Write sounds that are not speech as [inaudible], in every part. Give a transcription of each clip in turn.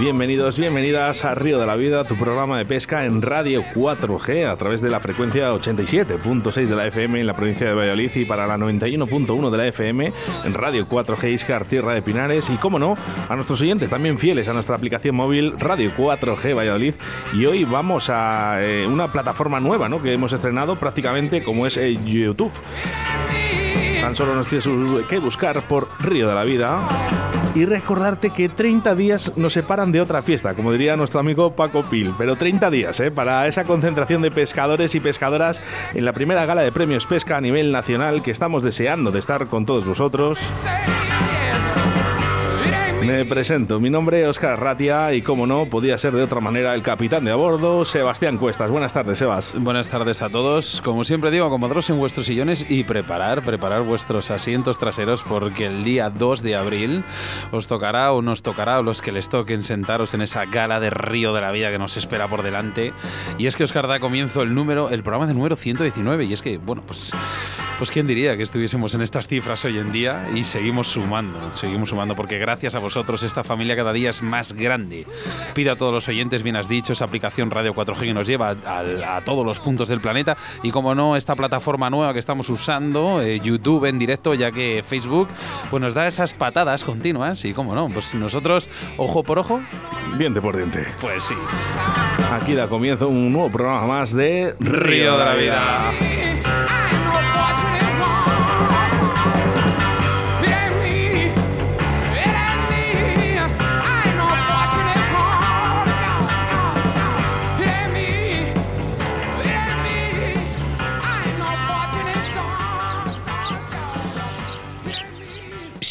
Bienvenidos, bienvenidas a Río de la Vida, tu programa de pesca en Radio 4G a través de la frecuencia 87.6 de la FM en la provincia de Valladolid y para la 91.1 de la FM en Radio 4G Iscar, Tierra de Pinares y, como no, a nuestros oyentes también fieles a nuestra aplicación móvil Radio 4G Valladolid. Y hoy vamos a eh, una plataforma nueva que hemos estrenado prácticamente como es eh, YouTube. Tan solo nos tienes que buscar por Río de la Vida y recordarte que 30 días nos separan de otra fiesta, como diría nuestro amigo Paco Pil, pero 30 días ¿eh? para esa concentración de pescadores y pescadoras en la primera gala de premios pesca a nivel nacional que estamos deseando de estar con todos vosotros. Me presento, mi nombre es Oscar Ratia y como no, podía ser de otra manera el capitán de a bordo, Sebastián Cuestas. Buenas tardes, Sebas. Buenas tardes a todos. Como siempre digo, acomodaros en vuestros sillones y preparar, preparar vuestros asientos traseros porque el día 2 de abril os tocará o nos tocará a los que les toquen sentaros en esa gala de Río de la Vida que nos espera por delante. Y es que Oscar da comienzo el número, el programa de número 119 y es que, bueno, pues pues quién diría que estuviésemos en estas cifras hoy en día y seguimos sumando, seguimos sumando porque gracias a vosotros esta familia cada día es más grande. Pido a todos los oyentes, bien has dicho, esa aplicación Radio 4G que nos lleva a, todos los puntos del planeta y como no, esta plataforma nueva que estamos usando, eh, YouTube en directo, ya que Facebook pues nos da esas patadas continuas y como no, pues nosotros ojo por ojo. Diente por diente. Pues sí. Aquí da comienzo un nuevo programa más de Río de la Vida.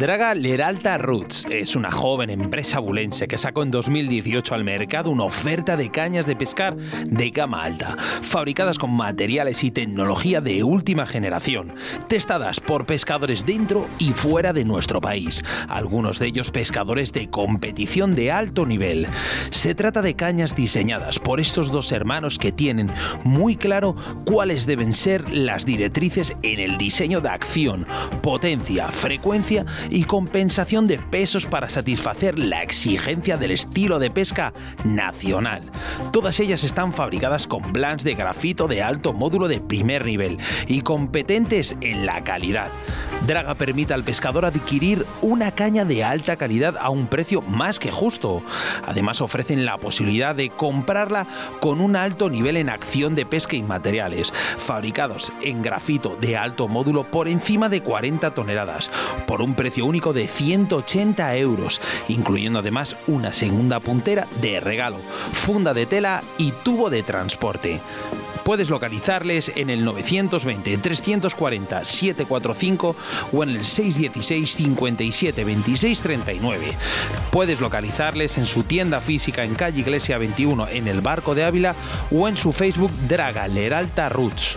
Draga Leralta Roots es una joven empresa bulense que sacó en 2018 al mercado una oferta de cañas de pescar de gama alta, fabricadas con materiales y tecnología de última generación, testadas por pescadores dentro y fuera de nuestro país, algunos de ellos pescadores de competición de alto nivel. Se trata de cañas diseñadas por estos dos hermanos que tienen muy claro cuáles deben ser las directrices en el diseño de acción, potencia, frecuencia y compensación de pesos para satisfacer la exigencia del estilo de pesca nacional. Todas ellas están fabricadas con blancs de grafito de alto módulo de primer nivel y competentes en la calidad. Draga permite al pescador adquirir una caña de alta calidad a un precio más que justo. Además ofrecen la posibilidad de comprarla con un alto nivel en acción de pesca y materiales, fabricados en grafito de alto módulo por encima de 40 toneladas, por un precio único de 180 euros, incluyendo además una segunda puntera de regalo, funda de tela y tubo de transporte. Puedes localizarles en el 920 340 745 o en el 616 57 26 39. Puedes localizarles en su tienda física en calle Iglesia 21 en el Barco de Ávila o en su Facebook Draga Leralta Roots.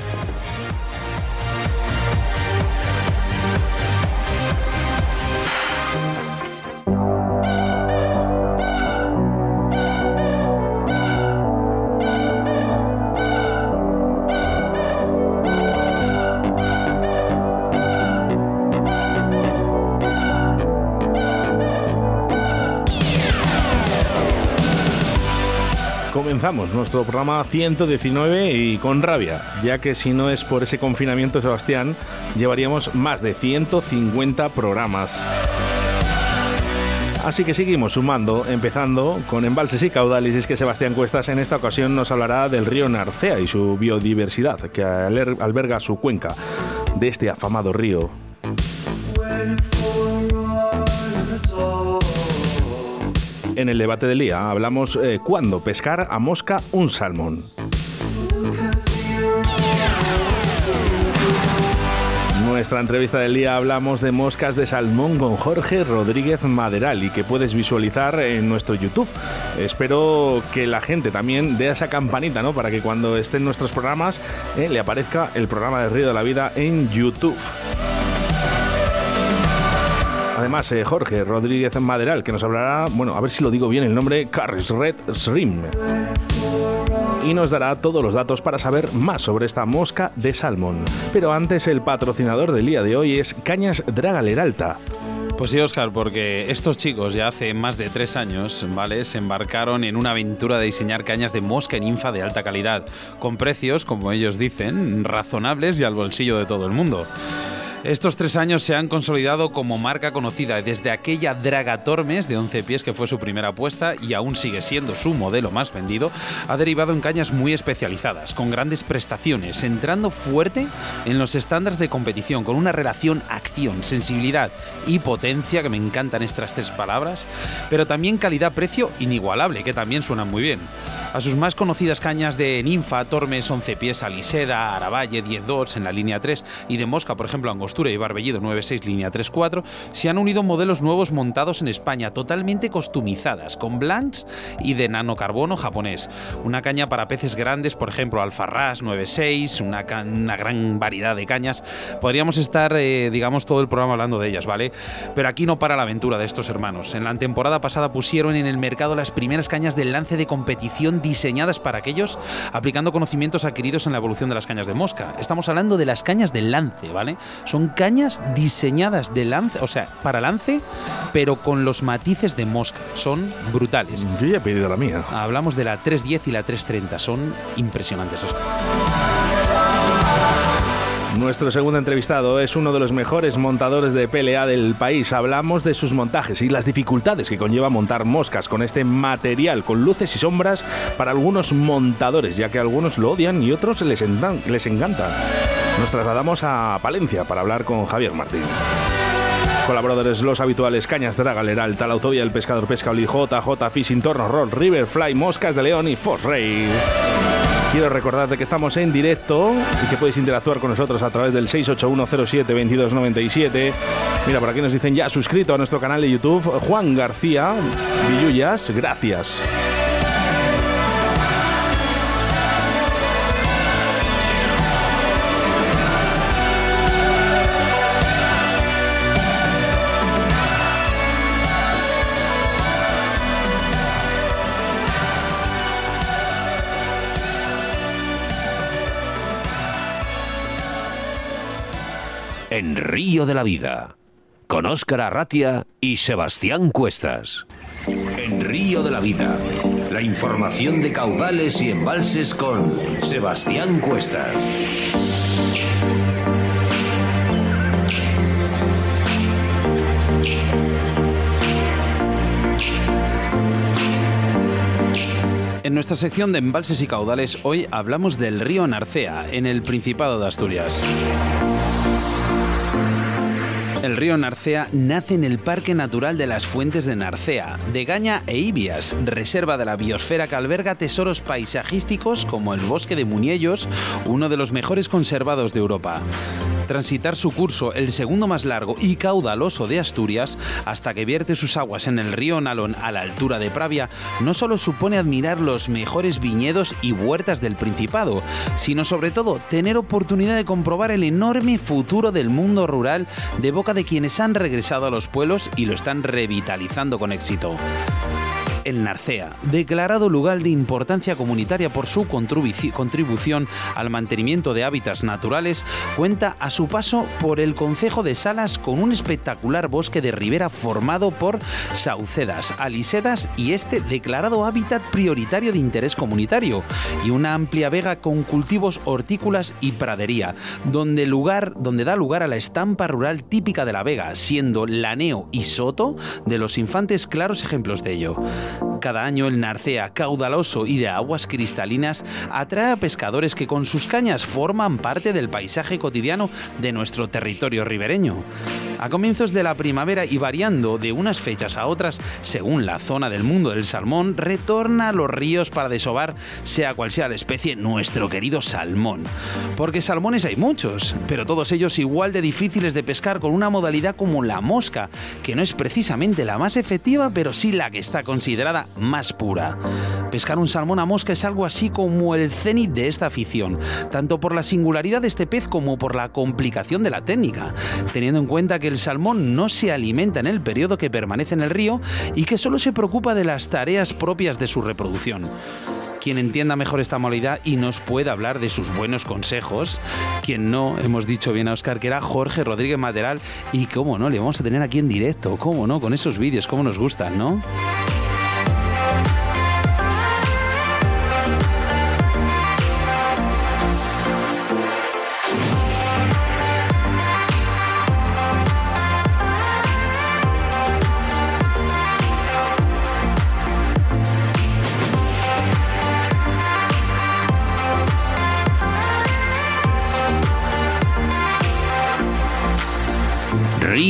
Nuestro programa 119 y con rabia, ya que si no es por ese confinamiento, Sebastián, llevaríamos más de 150 programas. Así que seguimos sumando, empezando con embalses y caudales. Y es que Sebastián Cuestas en esta ocasión nos hablará del río Narcea y su biodiversidad, que alberga su cuenca de este afamado río. En el debate del día hablamos eh, cuándo pescar a mosca un salmón. Nuestra entrevista del día hablamos de moscas de salmón con Jorge Rodríguez Maderal y que puedes visualizar en nuestro YouTube. Espero que la gente también dé esa campanita, ¿no? Para que cuando estén nuestros programas eh, le aparezca el programa de Río de la Vida en YouTube. Además, eh, Jorge Rodríguez Maderal, que nos hablará, bueno, a ver si lo digo bien el nombre, Carris Red Shrimp. Y nos dará todos los datos para saber más sobre esta mosca de salmón. Pero antes, el patrocinador del día de hoy es Cañas Draga Leralta. Pues sí, Oscar, porque estos chicos ya hace más de tres años, ¿vale? Se embarcaron en una aventura de diseñar cañas de mosca y ninfa de alta calidad, con precios, como ellos dicen, razonables y al bolsillo de todo el mundo. Estos tres años se han consolidado como marca conocida desde aquella Draga Tormes de 11 pies que fue su primera apuesta y aún sigue siendo su modelo más vendido, ha derivado en cañas muy especializadas, con grandes prestaciones, entrando fuerte en los estándares de competición, con una relación acción, sensibilidad y potencia, que me encantan estas tres palabras, pero también calidad-precio inigualable, que también suenan muy bien. A sus más conocidas cañas de ninfa, Tormes 11 pies, Aliseda, Aravalle 10-2 en la línea 3 y de Mosca, por ejemplo, Angostura, y Barbellido 96 línea 34, se han unido modelos nuevos montados en España, totalmente costumizadas, con blanks y de nanocarbono japonés. Una caña para peces grandes, por ejemplo, Alfarrás 96, una, una gran variedad de cañas. Podríamos estar, eh, digamos, todo el programa hablando de ellas, ¿vale? Pero aquí no para la aventura de estos hermanos. En la temporada pasada pusieron en el mercado las primeras cañas del lance de competición diseñadas para aquellos, aplicando conocimientos adquiridos en la evolución de las cañas de mosca. Estamos hablando de las cañas del lance, ¿vale? Son cañas diseñadas de lance, o sea, para lance, pero con los matices de mosca. Son brutales. Yo ya he pedido la mía. Hablamos de la 310 y la 330. Son impresionantes. Nuestro segundo entrevistado es uno de los mejores montadores de PLA del país. Hablamos de sus montajes y las dificultades que conlleva montar moscas con este material, con luces y sombras para algunos montadores, ya que algunos lo odian y otros les, les. Nos trasladamos a Palencia para hablar con Javier Martín. Colaboradores los habituales Cañas Leral, Tal Autovía, El Pescador Pesca, Oli, JJ, Fishing, Torno, Roll, River, Fly, Moscas de León y Fosray. Quiero recordarte que estamos en directo y que puedes interactuar con nosotros a través del 681072297. Mira, por aquí nos dicen ya suscrito a nuestro canal de YouTube. Juan García Villullas, gracias. Río de la Vida, con Óscar Arratia y Sebastián Cuestas. En Río de la Vida, la información de caudales y embalses con Sebastián Cuestas. En nuestra sección de embalses y caudales hoy hablamos del río Narcea, en el Principado de Asturias. El río Narcea nace en el Parque Natural de las Fuentes de Narcea, de Gaña e Ibias, reserva de la biosfera que alberga tesoros paisajísticos como el bosque de Muñellos, uno de los mejores conservados de Europa transitar su curso, el segundo más largo y caudaloso de Asturias, hasta que vierte sus aguas en el río Nalón a la altura de Pravia, no solo supone admirar los mejores viñedos y huertas del Principado, sino sobre todo tener oportunidad de comprobar el enorme futuro del mundo rural de boca de quienes han regresado a los pueblos y lo están revitalizando con éxito el Narcea, declarado lugar de importancia comunitaria por su contribución al mantenimiento de hábitats naturales, cuenta a su paso por el Concejo de Salas con un espectacular bosque de ribera formado por saucedas, alisedas y este declarado hábitat prioritario de interés comunitario, y una amplia vega con cultivos hortícolas y pradería, donde, lugar, donde da lugar a la estampa rural típica de la vega, siendo Laneo y Soto de los infantes claros ejemplos de ello. Cada año el narcea caudaloso y de aguas cristalinas atrae a pescadores que con sus cañas forman parte del paisaje cotidiano de nuestro territorio ribereño. A comienzos de la primavera y variando de unas fechas a otras, según la zona del mundo del salmón, retorna a los ríos para desovar, sea cual sea la especie, nuestro querido salmón. Porque salmones hay muchos, pero todos ellos igual de difíciles de pescar con una modalidad como la mosca, que no es precisamente la más efectiva, pero sí la que está considerada más pura. Pescar un salmón a mosca es algo así como el cenit de esta afición, tanto por la singularidad de este pez como por la complicación de la técnica, teniendo en cuenta que el salmón no se alimenta en el periodo que permanece en el río y que solo se preocupa de las tareas propias de su reproducción quien entienda mejor esta modalidad y nos pueda hablar de sus buenos consejos. Quien no, hemos dicho bien a Oscar que era Jorge Rodríguez Maderal y cómo no, le vamos a tener aquí en directo, cómo no, con esos vídeos, cómo nos gustan, ¿no?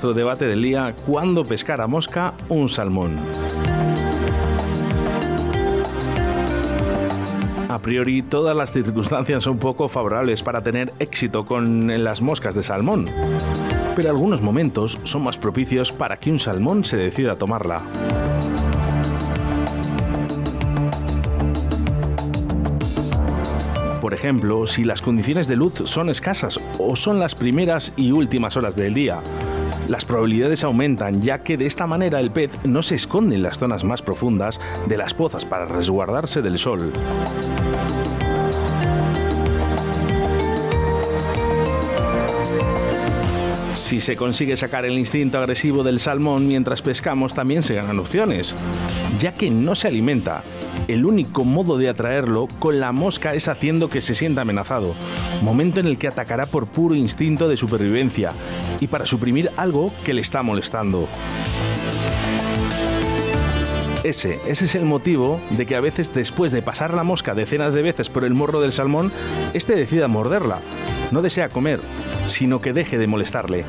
Nuestro debate del día, ¿cuándo pescar a mosca un salmón? A priori, todas las circunstancias son poco favorables para tener éxito con las moscas de salmón, pero algunos momentos son más propicios para que un salmón se decida a tomarla. Por ejemplo, si las condiciones de luz son escasas o son las primeras y últimas horas del día, las probabilidades aumentan ya que de esta manera el pez no se esconde en las zonas más profundas de las pozas para resguardarse del sol. Si se consigue sacar el instinto agresivo del salmón mientras pescamos, también se ganan opciones, ya que no se alimenta. El único modo de atraerlo con la mosca es haciendo que se sienta amenazado, momento en el que atacará por puro instinto de supervivencia y para suprimir algo que le está molestando. Ese, ese es el motivo de que a veces después de pasar la mosca decenas de veces por el morro del salmón, este decida morderla. No desea comer, sino que deje de molestarle.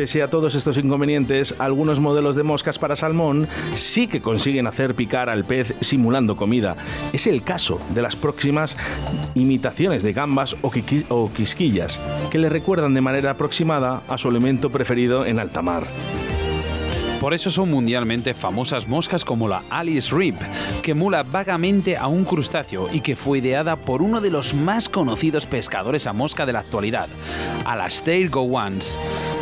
Pese a todos estos inconvenientes, algunos modelos de moscas para salmón sí que consiguen hacer picar al pez simulando comida. Es el caso de las próximas imitaciones de gambas o, quisquillas, que le recuerdan de manera aproximada a su alimento preferido en alta mar. Por eso son mundialmente famosas moscas como la Alice Rip, que emula vagamente a un crustáceo y que fue ideada por uno de los más conocidos pescadores a mosca de la actualidad, Alastair Gowans.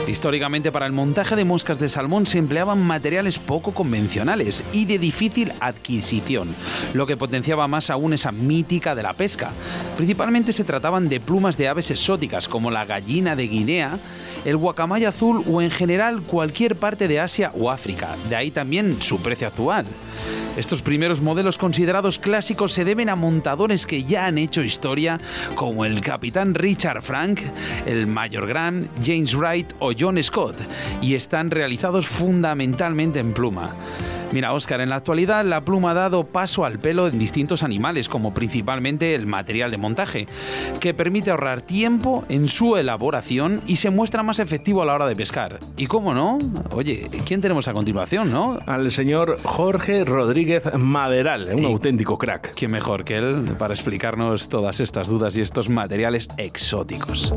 Históricamente para el montaje de moscas de salmón se empleaban materiales poco convencionales y de difícil adquisición, lo que potenciaba más aún esa mítica de la pesca. Principalmente se trataban de plumas de aves exóticas como la gallina de Guinea, el guacamaya azul o en general cualquier parte de Asia o África, de ahí también su precio actual. Estos primeros modelos considerados clásicos se deben a montadores que ya han hecho historia, como el capitán Richard Frank, el Mayor Grant, James Wright o John Scott, y están realizados fundamentalmente en pluma. Mira, Oscar, en la actualidad la pluma ha dado paso al pelo en distintos animales, como principalmente el material de montaje, que permite ahorrar tiempo en su elaboración y se muestra más efectivo a la hora de pescar. Y cómo no, oye, ¿quién tenemos a continuación, no? Al señor Jorge Rodríguez Maderal, un auténtico crack. ¿Quién mejor que él para explicarnos todas estas dudas y estos materiales exóticos?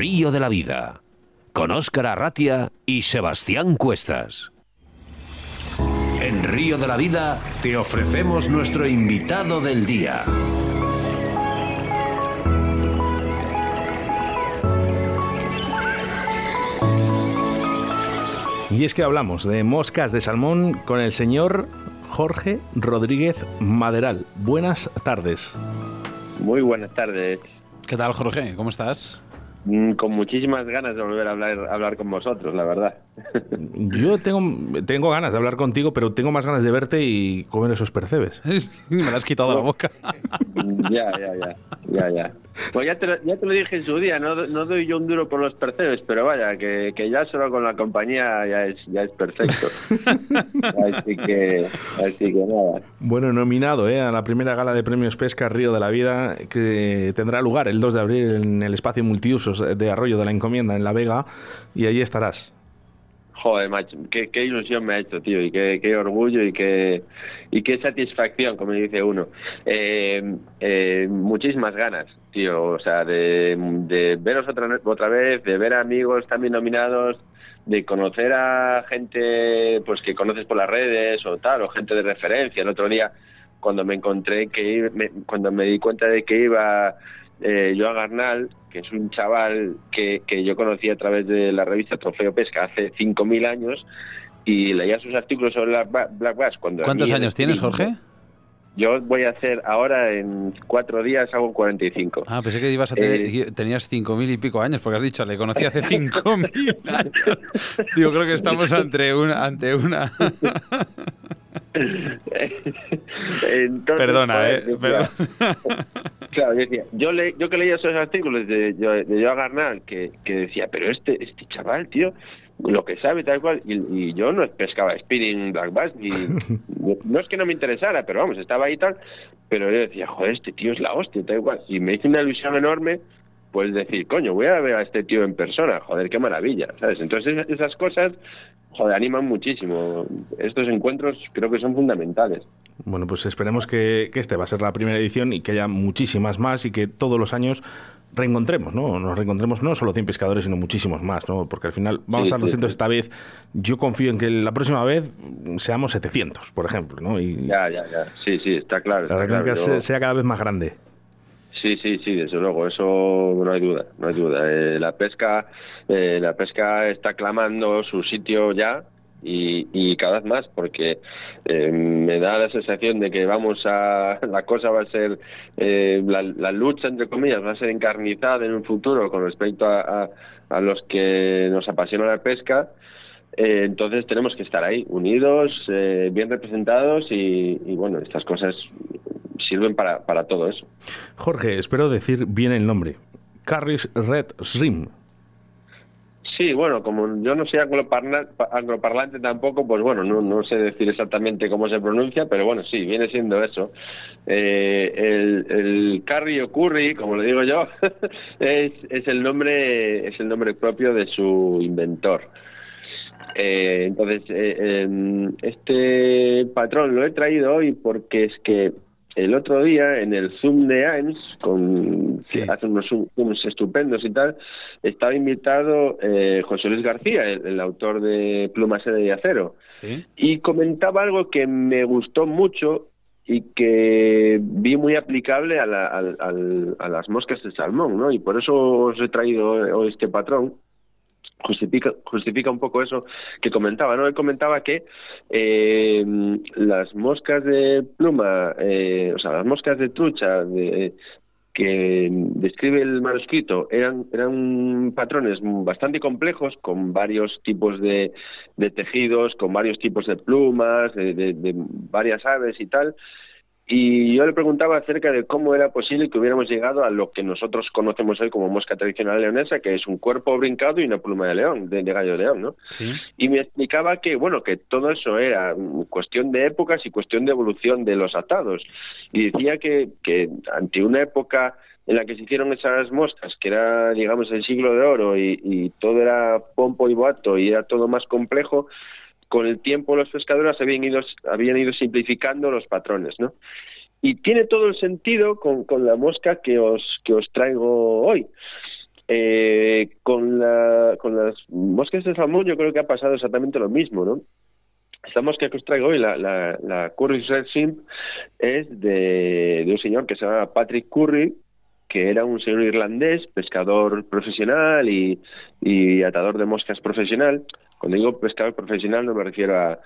Río de la Vida, con Óscar Arratia y Sebastián Cuestas. En Río de la Vida te ofrecemos nuestro invitado del día. Y es que hablamos de moscas de salmón con el señor Jorge Rodríguez Maderal. Buenas tardes. Muy buenas tardes. ¿Qué tal, Jorge? ¿Cómo estás? Mm, con muchísimas ganas de volver a hablar, hablar con vosotros, la verdad. [laughs] Yo tengo, tengo ganas de hablar contigo, pero tengo más ganas de verte y comer esos percebes. [laughs] Me lo has quitado de la boca. ya, ya, ya, ya, ya. Pues ya te, lo, ya te lo dije en su día, no, no doy yo un duro por los percebes, pero vaya, que, que ya solo con la compañía ya es, ya es perfecto. [laughs] así, que, así que nada. Bueno, nominado ¿eh? a la primera gala de premios Pesca Río de la Vida, que tendrá lugar el 2 de abril en el espacio multiusos de Arroyo de la Encomienda, en La Vega, y allí estarás. Joder, macho, qué, ilusión me ha hecho, tío, y qué, orgullo y qué, y qué satisfacción, como dice uno. Eh, eh, muchísimas ganas, tío, o sea, de, de veros otra, otra vez, de ver a amigos también nominados, de conocer a gente pues que conoces por las redes o tal, o gente de referencia. El otro día, cuando me encontré que me, cuando me di cuenta de que iba eh, Joan Garnal, que es un chaval que, que yo conocí a través de la revista Trofeo Pesca hace 5.000 años y leía sus artículos sobre la Black Bass. Cuando ¿Cuántos años tienes, Jorge? Yo voy a hacer ahora en cuatro días hago 45. Ah, pensé que ibas a tener, eh, tenías 5.000 y pico años, porque has dicho, le conocí hace 5.000 años. Digo, creo que estamos [laughs] ante una... Ante una... [laughs] Entonces, Perdona, joder, eh. decía, [laughs] claro, yo decía, yo, le, yo que leía esos artículos de, de, de Joan Garnal, que, que decía, pero este, este chaval, tío, lo que sabe tal cual y, y yo no pescaba spinning black bass [laughs] ni no es que no me interesara pero vamos estaba ahí y tal pero yo decía joder este tío es la hostia tal cual y me hizo una ilusión enorme pues decir coño voy a ver a este tío en persona joder qué maravilla sabes entonces esas cosas joder animan muchísimo estos encuentros creo que son fundamentales bueno, pues esperemos que, que este va a ser la primera edición y que haya muchísimas más y que todos los años reencontremos, ¿no? Nos reencontremos no solo 100 pescadores, sino muchísimos más, ¿no? Porque al final vamos sí, a estar 200 sí, esta vez. Yo confío en que la próxima vez seamos 700, por ejemplo, ¿no? Y ya, ya, ya. Sí, sí, está claro. La claro, yo... sea cada vez más grande. Sí, sí, sí, desde luego, eso no hay duda, no hay duda. Eh, la pesca, eh, la pesca está clamando su sitio ya, y, y, cada vez más porque eh, me da la sensación de que vamos a [laughs] la cosa va a ser eh, la, la, lucha entre comillas va a ser encarnizada en un futuro con respecto a, a, a los que nos apasiona la pesca eh, entonces tenemos que estar ahí unidos eh, bien representados y, y, bueno estas cosas sirven para, para todo eso Jorge espero decir bien el nombre Carris Red Shrimp Sí, bueno, como yo no soy angloparlante, angloparlante tampoco, pues bueno, no, no, sé decir exactamente cómo se pronuncia, pero bueno, sí, viene siendo eso. Eh, el, el curry o curry, como le digo yo, [laughs] es, es, el nombre es el nombre propio de su inventor. Eh, entonces, eh, este patrón lo he traído hoy porque es que el otro día en el Zoom de AIMS, con, sí. que hace unos Zooms estupendos y tal, estaba invitado eh, José Luis García, el, el, autor de Pluma Sede y Acero, ¿Sí? y comentaba algo que me gustó mucho y que vi muy aplicable a, la, a, a, a las moscas de salmón, ¿no? Y por eso os he traído hoy este patrón, justifica, justifica un poco eso que comentaba, ¿no? Él comentaba que eh, las moscas de pluma, eh, o sea, las moscas de trucha de, que describe el manuscrito eran, eran patrones bastante complejos con varios tipos de, de tejidos, con varios tipos de plumas, de, varias aves y tal, y yo le preguntaba acerca de cómo era posible que hubiéramos llegado a lo que nosotros conocemos hoy como mosca tradicional leonesa, que es un cuerpo brincado y una pluma de león, de, de gallo de león, ¿no? Sí. Y me explicaba que, bueno, que todo eso era cuestión de épocas y cuestión de evolución de los atados. Y decía que, que ante una época en la que se hicieron esas moscas, que era, digamos, el siglo de oro y, y todo era pompo y boato y era todo más complejo, con el tiempo los pescadores habían ido, simplificando los patrones, ¿no? Y tiene todo el sentido con, la mosca que os, traigo hoy. Eh, con, la, con las moscas de salmón yo creo que ha pasado exactamente lo mismo, ¿no? Esta mosca que os traigo hoy, la, la, Curry Red Shrimp, es de, un señor que se llama Patrick Curry, que era un señor irlandés, pescador profesional y atador de moscas profesional. Cuando digo pescador profesional no me refiero a,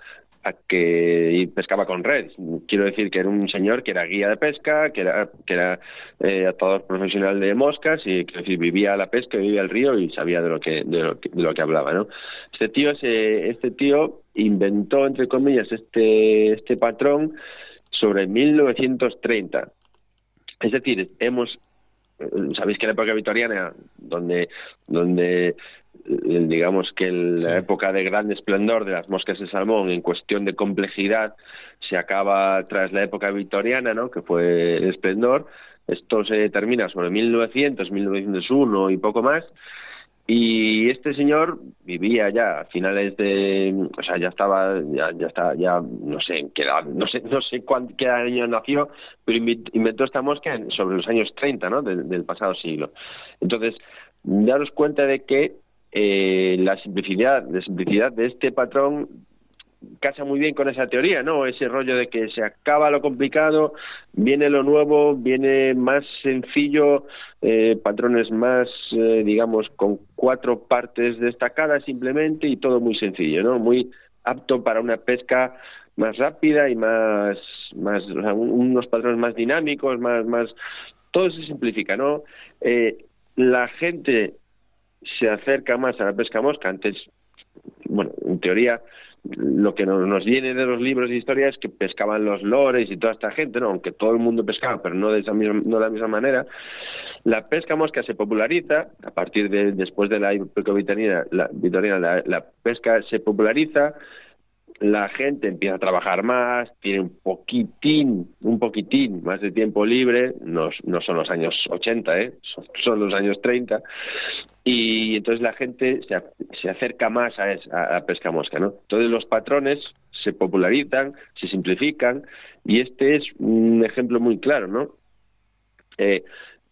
a que pescaba con red. Quiero decir que era un señor que era guía de pesca, que era que era eh, atador profesional de moscas y que vivía la pesca, vivía el río y sabía de lo que de lo que, de lo que hablaba, ¿no? Este tío este tío inventó entre comillas este este patrón sobre 1930. Es decir, hemos sabéis que en la época victoriana donde donde eh, digamos que la época de gran esplendor de las moscas de salmón en cuestión de complejidad se acaba tras la época victoriana, ¿no? que fue el esplendor. Esto se termina sobre 1900, 1901 y poco más. Y este señor vivía ya a finales de, o sea, ya estaba, ya, ya está, ya no sé en qué edad, no sé, no sé cuánto, qué año nació, pero inventó esta mosca sobre los años 30, ¿no? Del, del pasado siglo. Entonces, daros cuenta de que eh, la simplicidad, la simplicidad de este patrón casa muy bien con esa teoría, ¿no? Ese rollo de que se acaba lo complicado, viene lo nuevo, viene más sencillo, eh, patrones más, eh, digamos, con cuatro partes destacadas simplemente y todo muy sencillo, ¿no? Muy apto para una pesca más rápida y más, más unos patrones más dinámicos, más, más, todo se simplifica, ¿no? Eh, la gente se acerca más a la pesca mosca. Antes, bueno, en teoría, lo que nos, viene de los libros de historia es que pescaban los lores y toda esta gente, ¿no? aunque todo el mundo pescaba, pero no de, esa misma, no de la misma manera. La pesca mosca se populariza, a partir de después de la época victoriana, la, la, la pesca se populariza, la gente empieza a trabajar más, tiene un poquitín, un poquitín más de tiempo libre, no, son los años 80, ¿eh? son, los años 30, y entonces la gente se, se acerca más a, esa, a pesca mosca, ¿no? Entonces los patrones se popularizan, se simplifican, y este es un ejemplo muy claro, ¿no? Eh,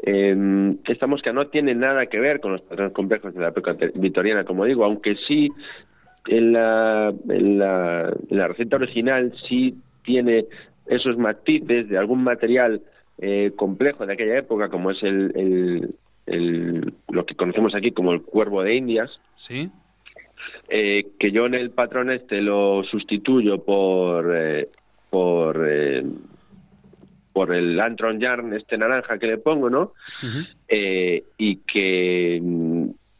eh, esta mosca no tiene nada que ver con los patrones complejos de la época victoriana, como digo, aunque sí en la, en la, la receta original sí tiene esos matices de algún material eh, complejo de aquella época, como es el, el, el, lo que conocemos aquí como el cuervo de Indias. Sí. Eh, que yo en el patrón este lo sustituyo por eh, por eh, por el Antron Yarn este naranja que le pongo, ¿no? eh, y que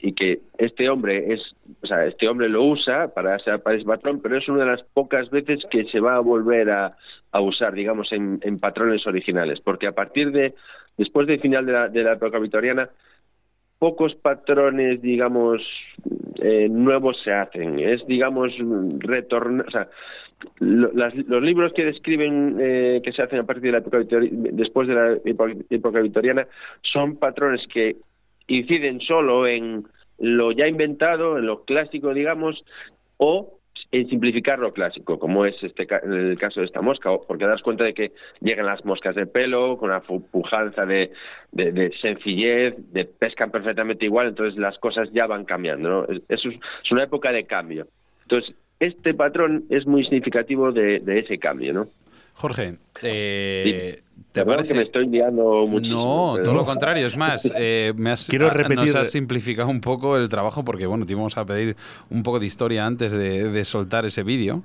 y que este hombre es, o sea, este hombre lo usa para ese, patrón, pero es una de las pocas veces que se va a volver a, a usar, digamos, en, en, patrones originales, porque a partir de, después del final de la, de la época victoriana, pocos patrones, digamos, eh, nuevos se hacen. Es, digamos, retornar, o sea, los libros que describen eh, que se hacen a partir de la época después de la época victoriana son patrones que inciden solo en lo ya inventado, en lo clásico, digamos, o en simplificar lo clásico, como es este el caso de esta mosca, porque das cuenta de que llegan las moscas de pelo con una pujanza de, de, sencillez, de pescan perfectamente igual, entonces las cosas ya van cambiando, ¿no? Eso es, una época de cambio. Entonces, este patrón es muy significativo de, de ese cambio, ¿no? Jorge, eh, ¿te parece que me estoy liando muchísimo? No, todo lo contrario. Es más, [laughs] eh, me has, Quiero repetir... nos has simplificado un poco el trabajo porque, bueno, te íbamos a pedir un poco de historia antes de, soltar ese vídeo.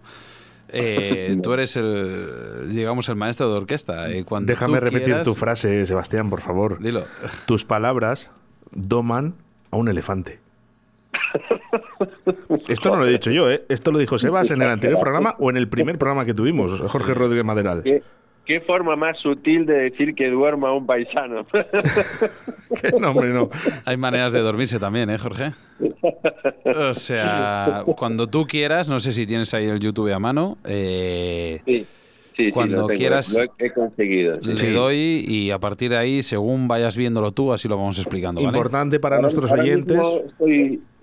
Eh, [laughs] tú eres el, digamos, el maestro de orquesta. Eh, cuando Déjame repetir tu frase, Sebastián, por favor. Dilo. Tus palabras doman a un elefante. [laughs] Esto no lo he dicho yo, ¿eh? Esto lo dijo Sebas en el anterior programa o en el primer programa que tuvimos, Jorge Rodríguez Maderal. ¿Qué, forma más sutil de decir que duerma un paisano? [laughs] no, hombre, no. Hay maneras de dormirse también, ¿eh, Jorge? O sea, cuando tú quieras, no sé si tienes ahí el YouTube a mano. Eh, sí cuando quieras lo he, conseguido. Le doy y a partir de ahí, según vayas viéndolo tú, así lo vamos explicando. Importante para nuestros oyentes.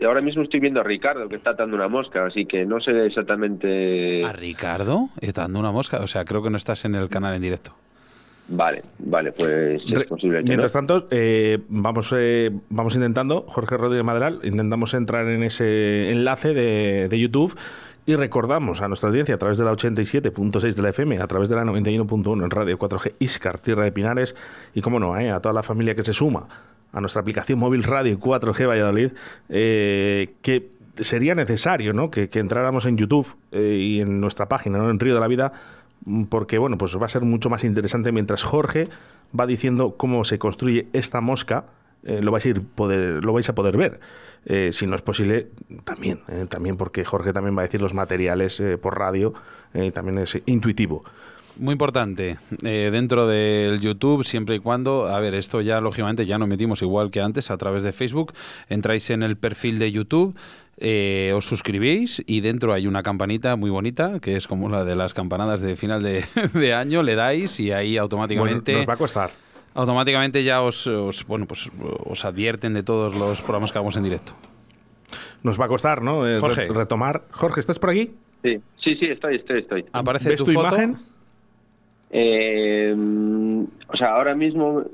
ahora mismo estoy viendo a Ricardo que está atando una mosca, así que no sé exactamente. ¿A Ricardo? ¿Atando una mosca? O sea, creo que no estás en el canal en directo. Vale, vale, pues es posible. Mientras tanto, eh, vamos, eh, vamos intentando, Jorge Rodríguez Maderal, intentamos entrar en ese enlace de, de YouTube y recordamos a nuestra audiencia a través de la 87.6 de la FM, a través de la 91.1 en Radio 4G Iscar, Tierra de Pinares, y como no, eh, a toda la familia que se suma a nuestra aplicación móvil Radio 4G Valladolid, eh, que sería necesario que, entráramos en YouTube eh, y en nuestra página, ¿no? en Río de la Vida, mm, porque bueno, pues va a ser mucho más interesante mientras Jorge va diciendo cómo se construye esta mosca. Lo, vais a ir poder, lo vais a poder ver. Eh, si no es posible, también, también porque Jorge también va a decir los materiales por radio, también es intuitivo. Muy importante, dentro del YouTube, siempre y cuando, a ver, esto ya lógicamente ya nos metimos igual que antes a través de Facebook, entráis en el perfil de YouTube, eh, os suscribís y dentro hay una campanita muy bonita, que es como la de las campanadas de final de, [laughs] año, le dais y ahí automáticamente... nos va a costar. Automáticamente ya os, bueno, pues, os advierten de todos los programas que hagamos en directo. Nos va a costar, ¿no? Eh, Jorge. retomar. Jorge, ¿estás por aquí? Sí, sí, sí, estoy, estoy, estoy. ¿Aparece tu, imagen? Eh, o sea, ahora mismo...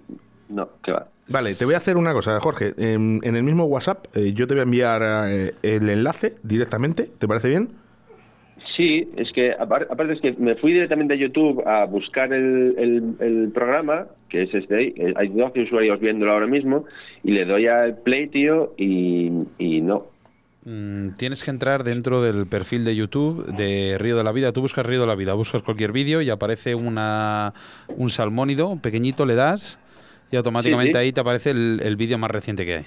No, ¿qué va? Vale, te voy a hacer una cosa, Jorge. En, el mismo WhatsApp eh, yo te voy a enviar eh, el enlace directamente. ¿Te parece bien? Sí, es que aparte es que me fui directamente a YouTube a buscar el, programa, que es este, eh, hay 12 usuarios viéndolo ahora mismo, y le doy al play, tío, y, no. Mm, tienes que entrar dentro del perfil de YouTube de Río de la Vida. Tú buscas Río de la Vida, buscas cualquier vídeo y aparece una, un salmónido pequeñito, le das y automáticamente ahí te aparece el, vídeo más reciente que hay.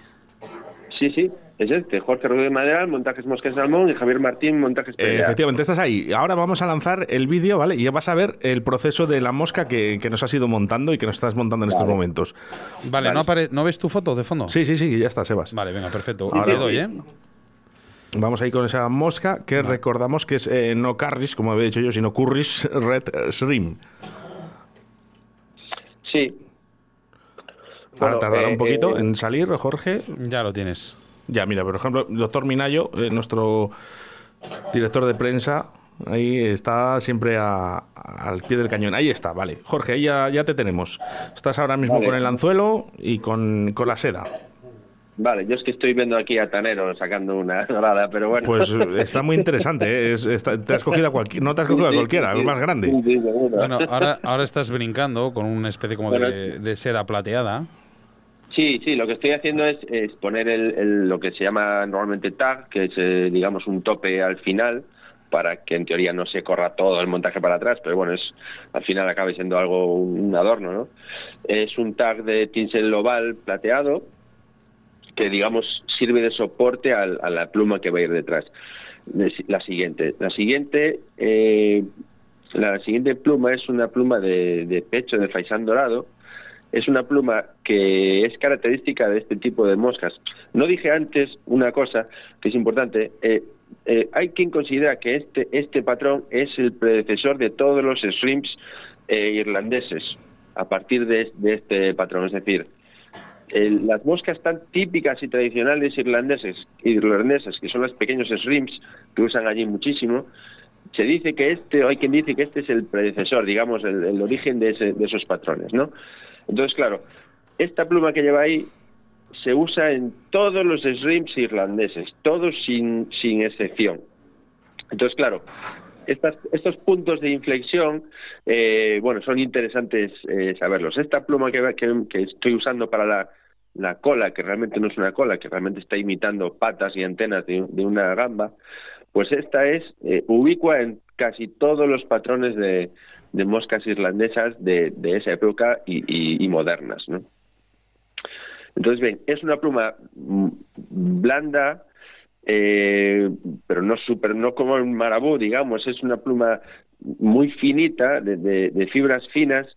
Sí, sí, es este, Jorge Rodríguez Madera, Montajes Mosques Salmón y Javier Martín, Montajes eh, Efectivamente, estás ahí. Ahora vamos a lanzar el vídeo, ¿vale? Y vas a ver el proceso de la mosca que, nos has ido montando y que nos estás montando en estos momentos. Vale, ¿no, ¿no ves tu foto de fondo? Sí, sí, sí, ya está, Sebas. Vale, venga, perfecto. Ahora doy, ¿eh? Vamos ahí con esa mosca que recordamos que es eh, no Carris, como había dicho yo, sino Curris Red Shrimp. Sí, Ahora tardará un eh, poquito eh, en salir, Jorge. Ya lo tienes. Ya, mira, por ejemplo, el doctor Minayo, eh, nuestro director de prensa, ahí está siempre al pie del cañón. Ahí está, vale. Jorge, ahí ya, te tenemos. Estás ahora mismo con el anzuelo y con, la seda. Vale, yo es que estoy viendo aquí a Tanero sacando una [laughs] dorada, pero bueno. Pues está muy interesante, te has cogido a no te has cogido a cualquiera, el más grande. bueno, ahora, [laughs] ahora estás brincando con una especie como de seda plateada. Sí, sí, lo que estoy haciendo es, poner el, lo que se llama normalmente tag, que es, eh, digamos, un tope al final, para que en teoría no se corra todo el montaje para atrás, pero bueno, es al final acabe siendo algo, un adorno, ¿no? Es un tag de tinsel oval plateado, que digamos sirve de soporte a la pluma que va a ir detrás. La siguiente, la siguiente, eh, la siguiente pluma es una pluma de, de pecho de faisán dorado, es una pluma que es característica de este tipo de moscas. No dije antes una cosa que es importante. Eh, eh, hay quien considera que este, este patrón es el predecesor de todos los shrimps eh, irlandeses a partir de, este patrón. Es decir, las moscas tan típicas y tradicionales irlandeses, irlandesas, que son los pequeños shrimps que usan allí muchísimo, se dice que este, hay quien dice que este es el predecesor, digamos, el, origen de, de esos patrones, ¿no? Entonces, claro, esta pluma que lleva ahí se usa en todos los shrimps irlandeses, todos sin, sin excepción. Entonces, claro, estos puntos de inflexión, eh, bueno, son interesantes eh, saberlos. Esta pluma que, estoy usando para la, la, cola, que realmente no es una cola, que realmente está imitando patas y antenas de, una gamba, pues esta es eh, ubicua en casi todos los patrones de, de moscas irlandesas de, esa época y, modernas. ¿no? Entonces, bien, es una pluma mm, blanda, eh, pero no super, no como el marabú, digamos, es una pluma muy finita, de, fibras finas,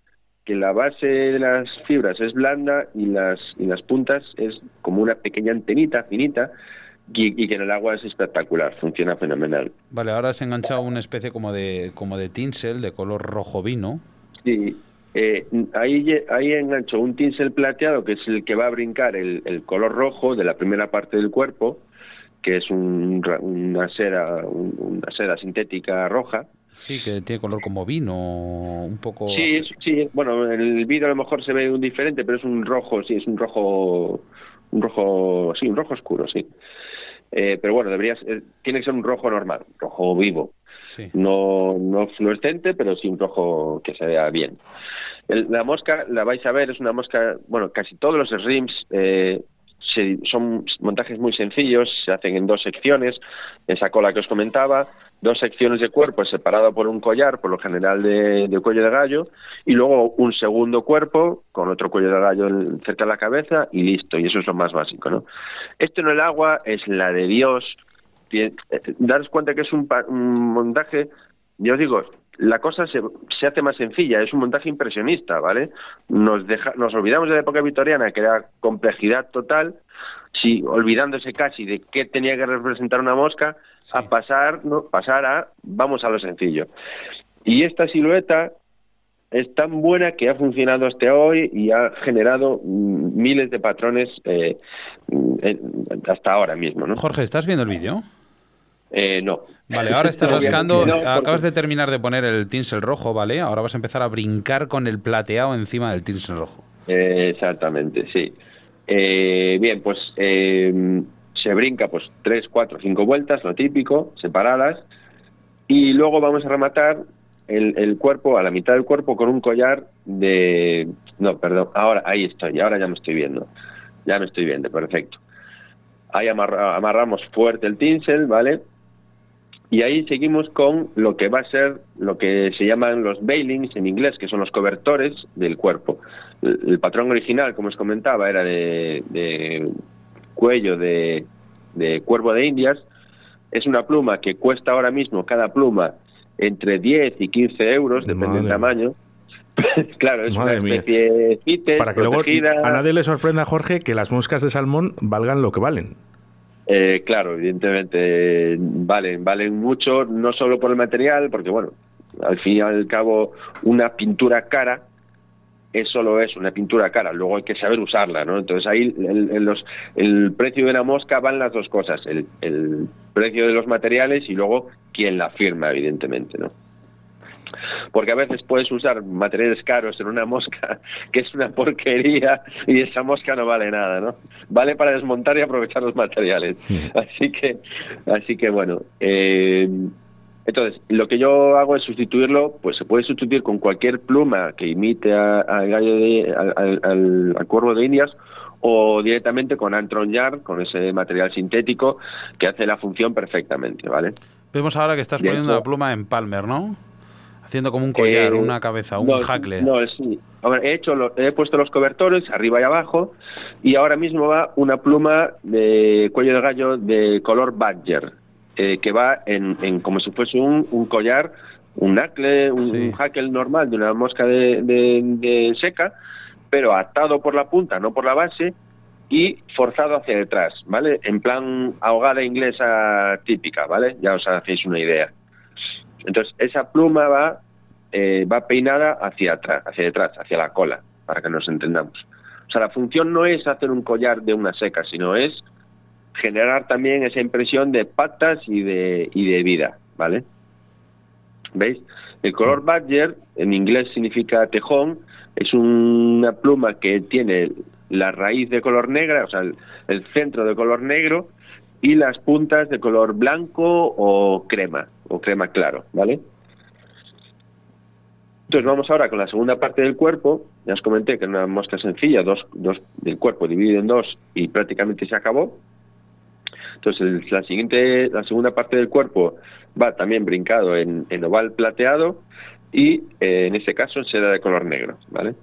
que la base de las fibras es blanda y las, y las puntas es como una pequeña antenita finita, y, que en el agua es espectacular, funciona fenomenal. Vale, ahora has enganchado una especie como de, como de tinsel de color rojo vino. Sí, eh, ahí, ahí engancho un tinsel plateado que es el que va a brincar el, el color rojo de la primera parte del cuerpo, que es una seda, una seda sintética roja. Sí, que tiene color como vino, un poco. Sí, sí, bueno, en el vino a lo mejor se ve un diferente, pero es un rojo, sí, es un rojo, un rojo, sí, un rojo oscuro, sí. Eh, pero bueno, debería tiene que ser un rojo normal, rojo vivo. No, no fluorescente, pero sí un rojo que se vea bien. la mosca, la vais a ver, es una mosca, bueno, casi todos los rims, eh, son montajes muy sencillos, se hacen en dos secciones, esa cola que os comentaba, dos secciones de cuerpo separado por un collar, por lo general de, cuello de gallo, y luego un segundo cuerpo con otro cuello de gallo cerca de la cabeza y listo, y eso es lo más básico, ¿no? Esto en el agua es la de Dios, eh, daros cuenta que es un, un montaje, yo os digo, la cosa se, se, hace más sencilla, es un montaje impresionista, ¿vale? Nos, deja, nos olvidamos de la época victoriana, que era complejidad total, sí, olvidándose casi de qué tenía que representar una mosca, a pasar, ¿no? pasar a vamos a lo sencillo. Y esta silueta es tan buena que ha funcionado hasta hoy y ha generado mm, miles de patrones eh, hasta ahora mismo. ¿no? Jorge, ¿estás viendo el vídeo? Eh, no. Vale, ahora estás rascando. Acabas de terminar de poner el tinsel rojo, ¿vale? Ahora vas a empezar a brincar con el plateado encima del tinsel rojo. exactamente, sí. Eh, bien, pues eh, se brinca pues tres, cuatro, cinco vueltas, lo típico, separadas, y luego vamos a rematar el, el, cuerpo, a la mitad del cuerpo, con un collar de... No, perdón, ahora ahí estoy, ahora ya me estoy viendo. Ya me estoy viendo, perfecto. Ahí amarramos fuerte el tinsel, ¿vale? Y ahí seguimos con lo que va a ser lo que se llaman los bailings en inglés, que son los cobertores del cuerpo. El, patrón original, como os comentaba, era de, cuello de, cuervo de indias. Es una pluma que cuesta ahora mismo cada pluma entre 10 y 15 euros, depende del tamaño. [laughs] claro, es una especie de CITES, Para que luego a nadie le sorprenda, Jorge, que las moscas de salmón valgan lo que valen. Eh, claro, evidentemente valen, valen mucho, no solo por el material, porque bueno, al fin y al cabo una pintura cara es solo es una pintura cara, luego hay que saber usarla, ¿no? Entonces ahí el, los, el precio de la mosca van las dos cosas, el, el precio de los materiales y luego quien la firma, evidentemente, ¿no? Porque a veces puedes usar materiales caros en una mosca [laughs] que es una porquería y esa mosca no vale nada, ¿no? Vale para desmontar y aprovechar los materiales. [laughs] Así que, así que bueno. Eh, entonces, lo que yo hago es sustituirlo, pues se puede sustituir con cualquier pluma que imite al gallo de, al, al, cuervo de Indias o directamente con Antron Yard, con ese material sintético que hace la función perfectamente, ¿vale? Vemos ahora que estás poniendo la pluma en Palmer, ¿no? Haciendo como un collar, eh, una cabeza, un jacle. No, sí. he, hecho he puesto los cobertores arriba y abajo y ahora mismo va una pluma de cuello de gallo de color badger eh, que va en, en, como si fuese un, un collar, un nacle, un, jacle normal de una mosca de, de, seca, pero atado por la punta, no por la base y forzado hacia detrás, ¿vale? En plan ahogada inglesa típica, ¿vale? Ya os hacéis una idea. Entonces, esa pluma va, eh, va peinada hacia atrás, hacia detrás, hacia la cola, para que nos entendamos. O sea, la función no es hacer un collar de una seca, sino es generar también esa impresión de patas y de, y de vida, ¿vale? ¿Veis? El color badger, en inglés significa tejón, es una pluma que tiene la raíz de color negra, o sea, el centro de color negro, y las puntas de color blanco o crema, o crema claro, ¿vale? Entonces vamos ahora con la segunda parte del cuerpo. Ya os comenté que era una mosca sencilla, dos, dos del cuerpo dividido en dos y prácticamente se acabó. Entonces la siguiente, la segunda parte del cuerpo va también brincado en, en oval plateado y eh, en este caso en seda de color negro, ¿vale?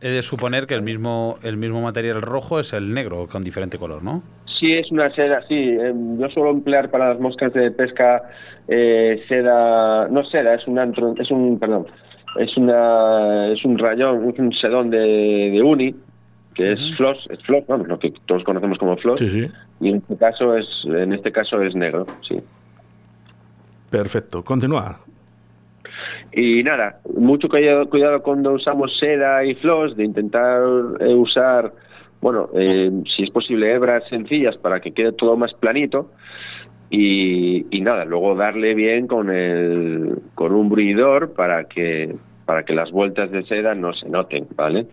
He de suponer que el mismo, el mismo material rojo es el negro con diferente color, ¿no? Sí, es una seda, sí. Em, yo suelo emplear para las moscas de pesca eh, seda, no seda, es un es un, perdón, es una, es un rayón, un sedón de, de uni, que es floss, es floss, vamos, lo que todos conocemos como floss. Sí, sí. Y en este caso es, en este caso es negro, sí. Perfecto, continúa. Y nada, mucho cuidado, cuidado cuando usamos seda y floss, de intentar eh, usar bueno, eh, si es posible, hebras sencillas para que quede todo más planito. Y, nada, luego darle bien con, el, con un bruidor para que, para que las vueltas de seda no se noten, ¿vale?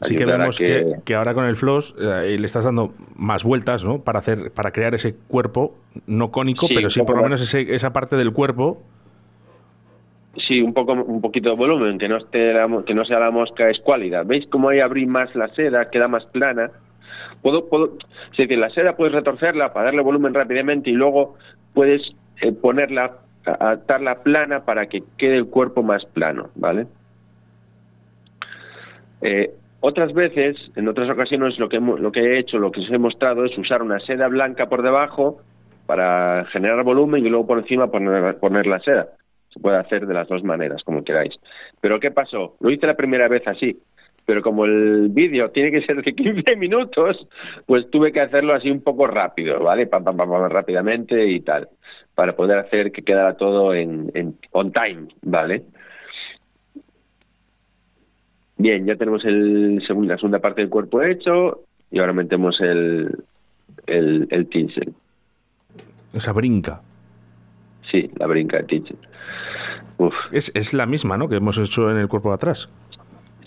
Así que vemos que... Que, ahora con el floss eh, le estás dando más vueltas, ¿no? Para hacer, para crear ese cuerpo no cónico, pero sí por lo menos esa parte del cuerpo Sí, un poco un poquito de volumen, que no esté que no sea la mosca escuálida. ¿Veis cómo ahí abrí más la seda, queda más plana? puedo, puedo, decir, la seda puedes retorcerla para darle volumen rápidamente y luego puedes eh, ponerla, atarla plana para que quede el cuerpo más plano, ¿vale? Eh, otras veces, en otras ocasiones, lo que, lo que he hecho, lo que os he mostrado es usar una seda blanca por debajo para generar volumen y luego por encima poner, poner la seda. Se puede hacer de las dos maneras, como queráis. Pero ¿qué pasó? Lo hice la primera vez así, pero como el vídeo tiene que ser de 15 [laughs] minutos, pues tuve que hacerlo así un poco rápido, ¿vale? Pam, pam, pam, pam rápidamente y tal, para poder hacer que quedara todo en, en on time, ¿vale? Bien, ya tenemos el la segunda parte del cuerpo hecho y ahora metemos el, el, el tinsel. Esa brinca. Sí, la brinca de tinsel. Es, es la misma, ¿no? Que hemos hecho en el cuerpo de atrás.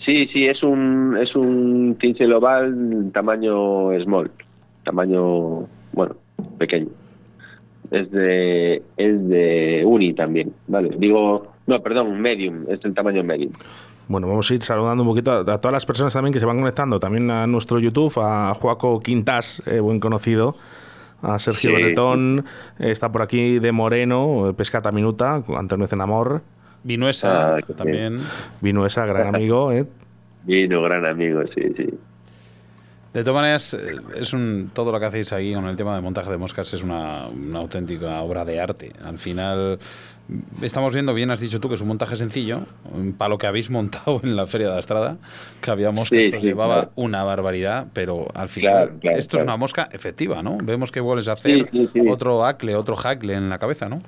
Sí, sí, es un, es un tinsel oval tamaño small, tamaño, bueno, pequeño. Es de, es de uni también, ¿vale? Digo, no, perdón, medium, es el tamaño medium. Bueno, vamos a ir saludando un poquito a, todas las personas también que se van conectando, también a nuestro YouTube, a Joaco Quintas, eh, buen conocido, a Sergio sí. está por aquí de Moreno, Pescata Minuta, Antonio Cenamor. Vinuesa ah, también. Vinuesa, gran amigo. ¿eh? Vino, gran amigo, sí, sí. De todas maneras, eh, es un, todo lo que hacéis ahí con el tema de montaje de moscas es una, una, auténtica obra de arte. Al final, estamos viendo, bien has dicho tú, que es un montaje sencillo, para lo que habéis [laughs] montado en la Feria de la Estrada, que había moscas que os llevaba una barbaridad, pero al final esto es una mosca efectiva, ¿no? Vemos que vuelves a hacer otro acle, otro hackle en la cabeza, ¿no?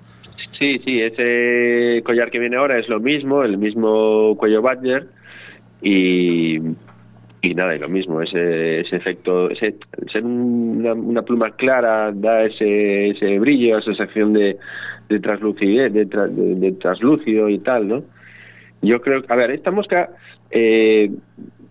Sí, sí, ese collar que viene ahora es lo mismo, el mismo cuello Badger y y nada, y lo mismo, ese, ese efecto, ese, ser una, pluma clara da ese, ese brillo, esa sensación de, de translucidez, de, de, translúcido y tal, ¿no? Yo creo, a ver, esta mosca eh,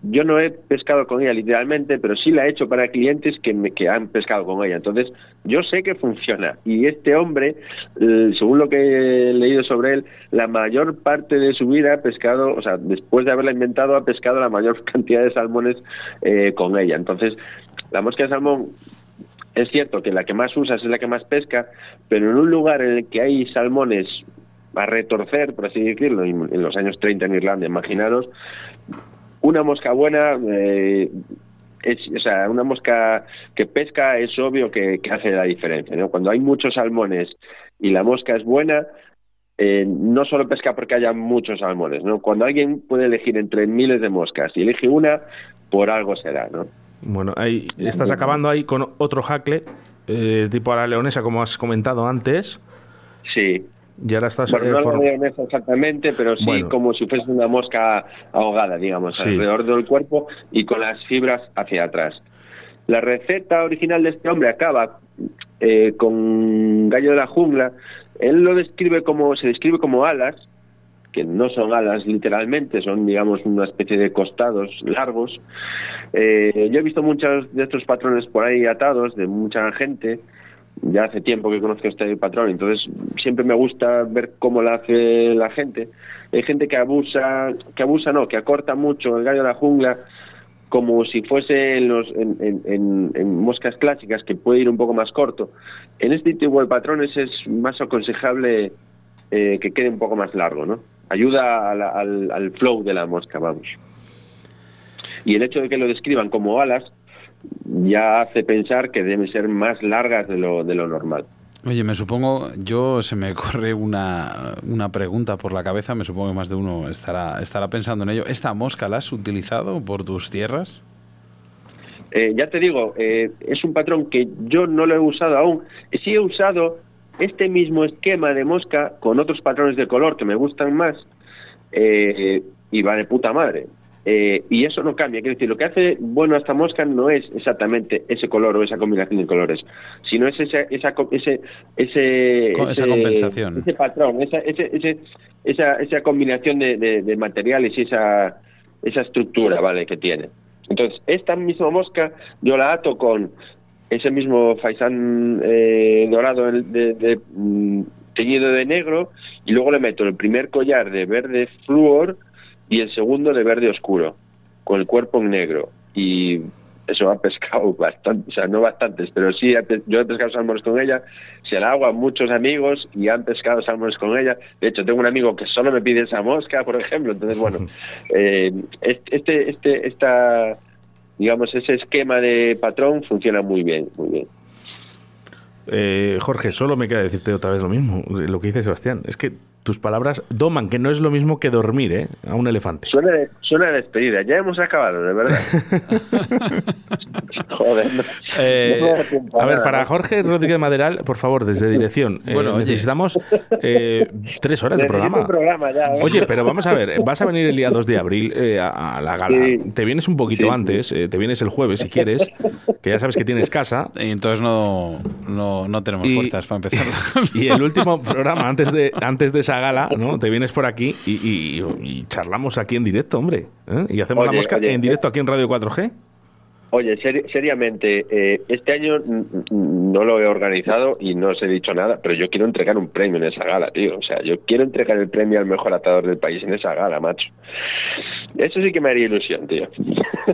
yo no he pescado con ella literalmente, pero sí la he hecho para clientes que, me, que han pescado con ella. Entonces, yo sé que funciona. Y este hombre, eh, según lo que he leído sobre él, la mayor parte de su vida ha pescado, o sea, después de haberla inventado, ha pescado la mayor [laughs] cantidad de salmones eh, con ella. Entonces, la mosca de salmón es cierto que la que más usas es la que más pesca, pero en un lugar en el que hay salmones a retorcer, por así decirlo, en los años 30 en Irlanda, imaginaros, una mosca buena, eh, es, o sea, una mosca que pesca es obvio que, hace la diferencia. ¿no? Cuando hay muchos salmones y la mosca es buena, eh, no solo pesca porque haya muchos salmones, ¿no? Cuando alguien puede elegir entre miles de moscas y elige una, por algo será, ¿no? Bueno, ahí estás acabando ahí con otro jacle, eh, tipo a la leonesa, como has comentado antes. Sí. Y ahora estás... Bueno, no la exactamente, pero sí como si fuese una mosca ahogada, digamos, alrededor del cuerpo y con las fibras hacia atrás. La receta original de este hombre acaba eh, con gallo de la jungla. Él lo describe como, se describe como alas, que no son alas literalmente, son digamos una especie de costados largos. Eh, yo he visto muchos de estos patrones por ahí atados de mucha gente ya hace tiempo que conozco este patrón, entonces siempre me gusta ver cómo lo hace la gente. Hay gente que abusa, que abusa no, que acorta mucho el gallo de la jungla como si fuese en, los, en, moscas clásicas, que puede ir un poco más corto. En este tipo de patrones es más aconsejable eh, que quede un poco más largo, ¿no? Ayuda al, al flow de la mosca, vamos. Y el hecho de que lo describan como alas ya hace pensar que deben ser más largas de lo, de lo normal. Oye, me supongo, yo se me corre una, una, pregunta por la cabeza, me supongo que más de uno estará, estará pensando en ello. ¿Esta mosca la has utilizado por tus tierras? Eh, ya te digo, eh, es un patrón que yo no lo he usado aún. Sí he usado este mismo esquema de mosca con otros patrones de color que me gustan más eh, y va de puta madre. Eh, y eso no cambia, quiero decir, lo que hace bueno a esta mosca no es exactamente ese color o esa combinación de colores, sino es esa, esa, ese, ese, esa compensación. Ese patrón, esa, ese, esa, esa combinación de, de, materiales y esa, esa estructura ¿vale? que tiene. Entonces, esta misma mosca yo la ato con ese mismo faisán eh, dorado de, de, mm, teñido de negro y luego le meto el primer collar de verde flúor y el segundo de verde oscuro, con el cuerpo en negro. Y eso ha pescado [laughs] bastante, o sea, no bastantes, pero sí, yo he pescado salmones con ella, si el agua, muchos amigos y han pescado salmones con ella. De hecho, tengo un amigo que solo me pide esa mosca, por ejemplo. Entonces, bueno, [laughs] eh, este, este, esta, digamos, ese esquema de patrón funciona muy bien, muy bien. Eh, Jorge, solo me queda decirte otra vez lo mismo, lo que dice Sebastián. Es que tus palabras doman, que no es lo mismo que dormir, ¿eh? A un elefante. Suena, suena despedida. Ya hemos acabado, de verdad. [laughs] Joder. Eh, a ver, para Jorge Rodríguez Maderal, por favor, desde dirección. Eh, bueno, necesitamos eh, tres horas de programa. oye, pero vamos a ver, vas a venir el día 2 de abril a, la gala. Te vienes un poquito antes, te vienes el jueves si quieres, que ya sabes que tienes casa. Y entonces no, no, tenemos fuerzas para empezar. Y el último programa, antes de, antes de esa gala, ¿no? Te vienes por aquí y, charlamos aquí en directo, hombre. Y hacemos la mosca en directo aquí en Radio 4G. Oye, seriamente, eh, este año no lo he organizado y no os he dicho nada, pero yo quiero entregar un premio en esa gala, tío. O sea, yo quiero entregar el premio al mejor atador del país en esa gala, macho. Eso sí que me haría ilusión, tío. [laughs]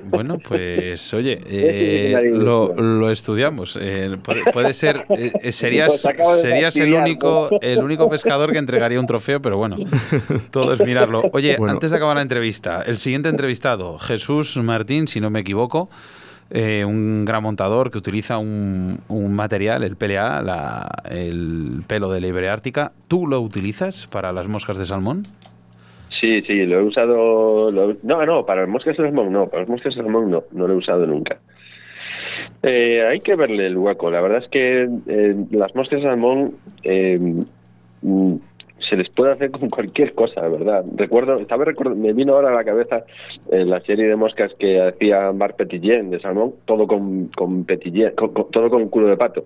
Bueno, pues oye, eh, lo, estudiamos. Eh, puede, ser, [laughs] serías, serías el único, el único pescador que entregaría un trofeo, pero bueno, [laughs] todo es mirarlo. Oye, antes de acabar la entrevista, el siguiente entrevistado, Jesús Martín, si no me equivoco. Eh, un gran montador que utiliza un, material, el PLA, el pelo de liebre ártica. ¿Tú lo utilizas para las moscas de salmón? Sí, sí, lo he usado. no, no, para las moscas de salmón no, para las moscas de salmón no, no lo he usado nunca. Eh, hay que verle el hueco. La verdad es que eh, las moscas de salmón se les puede hacer con cualquier cosa, ¿verdad? Recuerdo, estaba me vino ahora a la cabeza eh, la serie de moscas que hacía Bar Petillén de salmón, todo con, con Petillén, todo con culo de pato.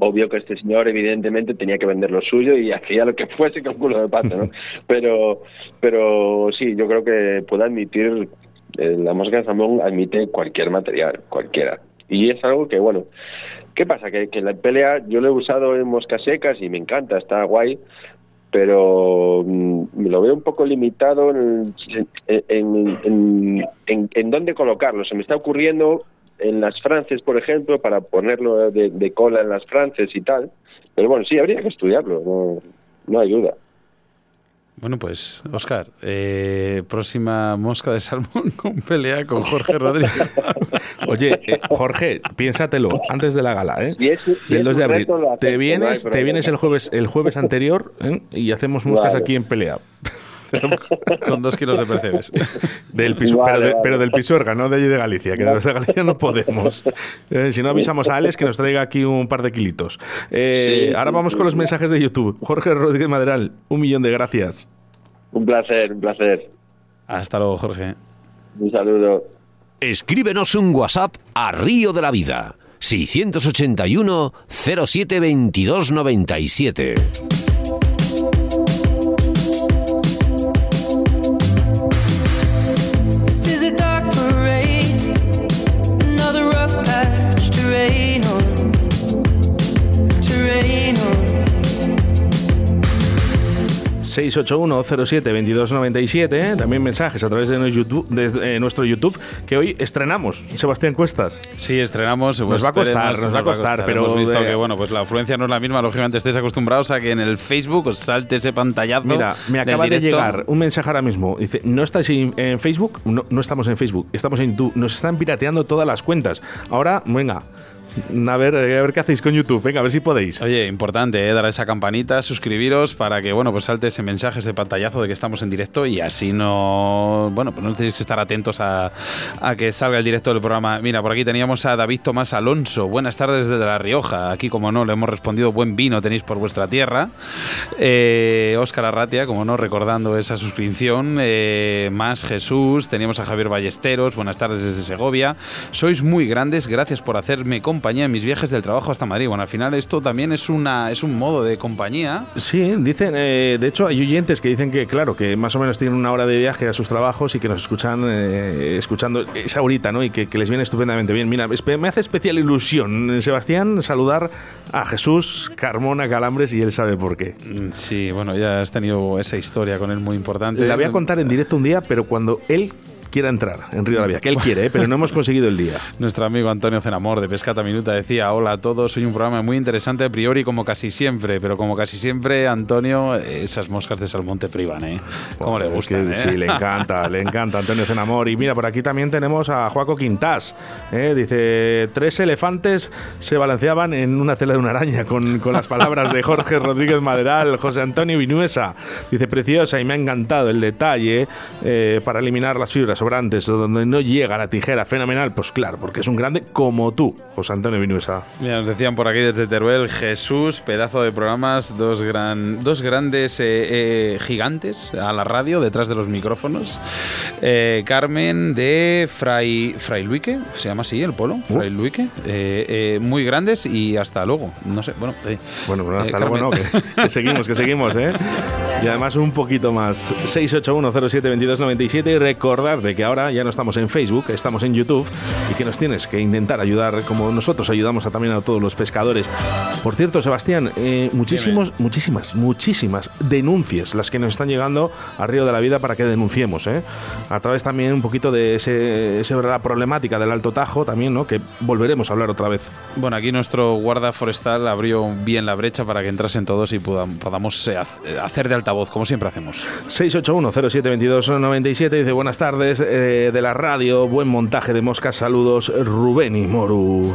Obvio que este señor evidentemente tenía que vender lo suyo y [laughs] hacía lo que fuese con culo de pato, ¿no? [laughs] pero, pero sí, yo creo que puede admitir, eh, la mosca de salmón admite cualquier material, cualquiera. Y es algo que, bueno, ¿qué pasa? Que, que la pelea yo lo he usado en moscas secas y me encanta, está guay, pero mm, lo veo un poco limitado en, en, en, dónde colocarlo. Se me está ocurriendo en las frances, por ejemplo, para ponerlo de, cola en las frances y tal. Pero bueno, sí, habría que estudiarlo, no, no hay duda. Bueno, pues, Oscar, eh, próxima mosca de salmón [laughs] con pelea con Jorge Rodríguez. [laughs] Oye, eh, Jorge, piénsatelo antes de la gala, ¿eh? Del 2 de abril. Te vienes, te vienes el jueves, el jueves anterior ¿eh? y hacemos moscas aquí en pelea. [laughs] con dos kilos de percebes. Del piso, pero, del Pisuerga, no de allí de Galicia, que de los de Galicia no podemos. si no avisamos a Alex que nos traiga aquí un par de kilitos. ahora vamos con los mensajes de YouTube. Jorge Rodríguez Maderal, un millón de gracias. Un placer, un placer. Hasta luego, Jorge. Un saludo. Escríbenos un WhatsApp a Río de la Vida. 681 07 22 97. ...681-07-2297... ¿eh? También mensajes a través de nuestro, YouTube, de nuestro YouTube... ...que hoy estrenamos, Sebastián Cuestas. Sí, estrenamos. Nos va a costar, nos, va a costar, pero... Hemos visto que, bueno, pues la afluencia no es la misma. Lógicamente estéis acostumbrados a que en el Facebook os salte ese pantallazo Mira, me acaba de llegar un mensaje ahora mismo. Dice, ¿no estáis en Facebook? No, no estamos en Facebook, estamos en YouTube. Nos están pirateando todas las cuentas. Ahora, venga... A ver, eh, a ver qué hacéis con YouTube. Venga, a ver si podéis. Oye, importante, ¿eh? dar a esa campanita, suscribiros para que, bueno, pues salte ese mensaje, ese pantallazo de que estamos en directo y así no, bueno, pues no tenéis que estar atentos a, que salga el directo del programa. Mira, por aquí teníamos a David Tomás Alonso. Buenas tardes desde La Rioja. Aquí, como no, le hemos respondido buen vino tenéis por vuestra tierra. Eh, Óscar Arratia, como no, recordando esa suscripción. Eh, más Jesús. Teníamos a Javier Ballesteros. Buenas tardes desde Segovia. Sois muy grandes. Gracias por hacerme compañía compañía en mis viajes del trabajo hasta Madrid. Bueno, al final esto también es una es un modo de compañía. Sí, dicen, eh, de hecho hay oyentes que dicen que, claro, que más o menos tienen una hora de viaje a sus trabajos y que nos escuchan eh, escuchando esa horita, ¿no? Y que, les viene estupendamente bien. Mira, me hace especial ilusión, Sebastián, saludar a Jesús Carmona Calambres y él sabe por qué. Mm, sí, bueno, ya has tenido esa historia con él muy importante. La voy a contar en directo un día, pero cuando él quiera entrar en Río de la Vida, que él quiere, ¿eh? pero no hemos conseguido el día. [laughs] Nuestro amigo Antonio Cenamor de Pescata Minuta decía, hola a todos, soy un programa muy interesante a priori como casi siempre, pero como casi siempre, Antonio, esas moscas de salmón te privan, ¿eh? ¿Cómo le gusta? Eh? Sí, le encanta, le [laughs] encanta Antonio Cenamor. Y mira, por aquí también tenemos a Juaco Quintás. ¿eh? Dice, tres elefantes se balanceaban en una tela de una araña con, con las palabras de Jorge [laughs] Rodríguez Maderal, José Antonio Vinuesa. Dice, preciosa y me ha encantado el detalle eh, para eliminar las fibras sobrantes donde no llega la tijera. Fenomenal, pues claro, porque es un grande como tú, José Antonio Vinuesa. Mira, nos decían por aquí desde Teruel, Jesús, pedazo de programas, dos, gran, dos grandes eh, eh, gigantes a la radio detrás de los micrófonos. Carmen de Fray, Fray Luique, se llama así el polo, uh. Fray Luique, muy grandes y hasta luego. No sé, bueno. bueno, hasta luego no, que, que seguimos, que seguimos, ¿eh? [laughs] Y además un poquito más. 681072297 y recordar de que ahora ya no estamos en Facebook, estamos en YouTube y que nos tienes que intentar ayudar como nosotros ayudamos a, también a todos los pescadores. Por cierto, Sebastián, eh, muchísimos, muchísimas, muchísimas denuncias las que nos están llegando a Río de la Vida para que denunciemos, ¿eh? A través también un poquito de ese, la problemática del Alto Tajo también, ¿no? Que volveremos a hablar otra vez. Bueno, aquí nuestro guarda forestal abrió bien la brecha para que entrasen todos y podamos eh, hacer de altavoz, como siempre hacemos. 681072297 dice buenas tardes eh, de la radio, buen montaje de moscas, saludos Rubén y Moru.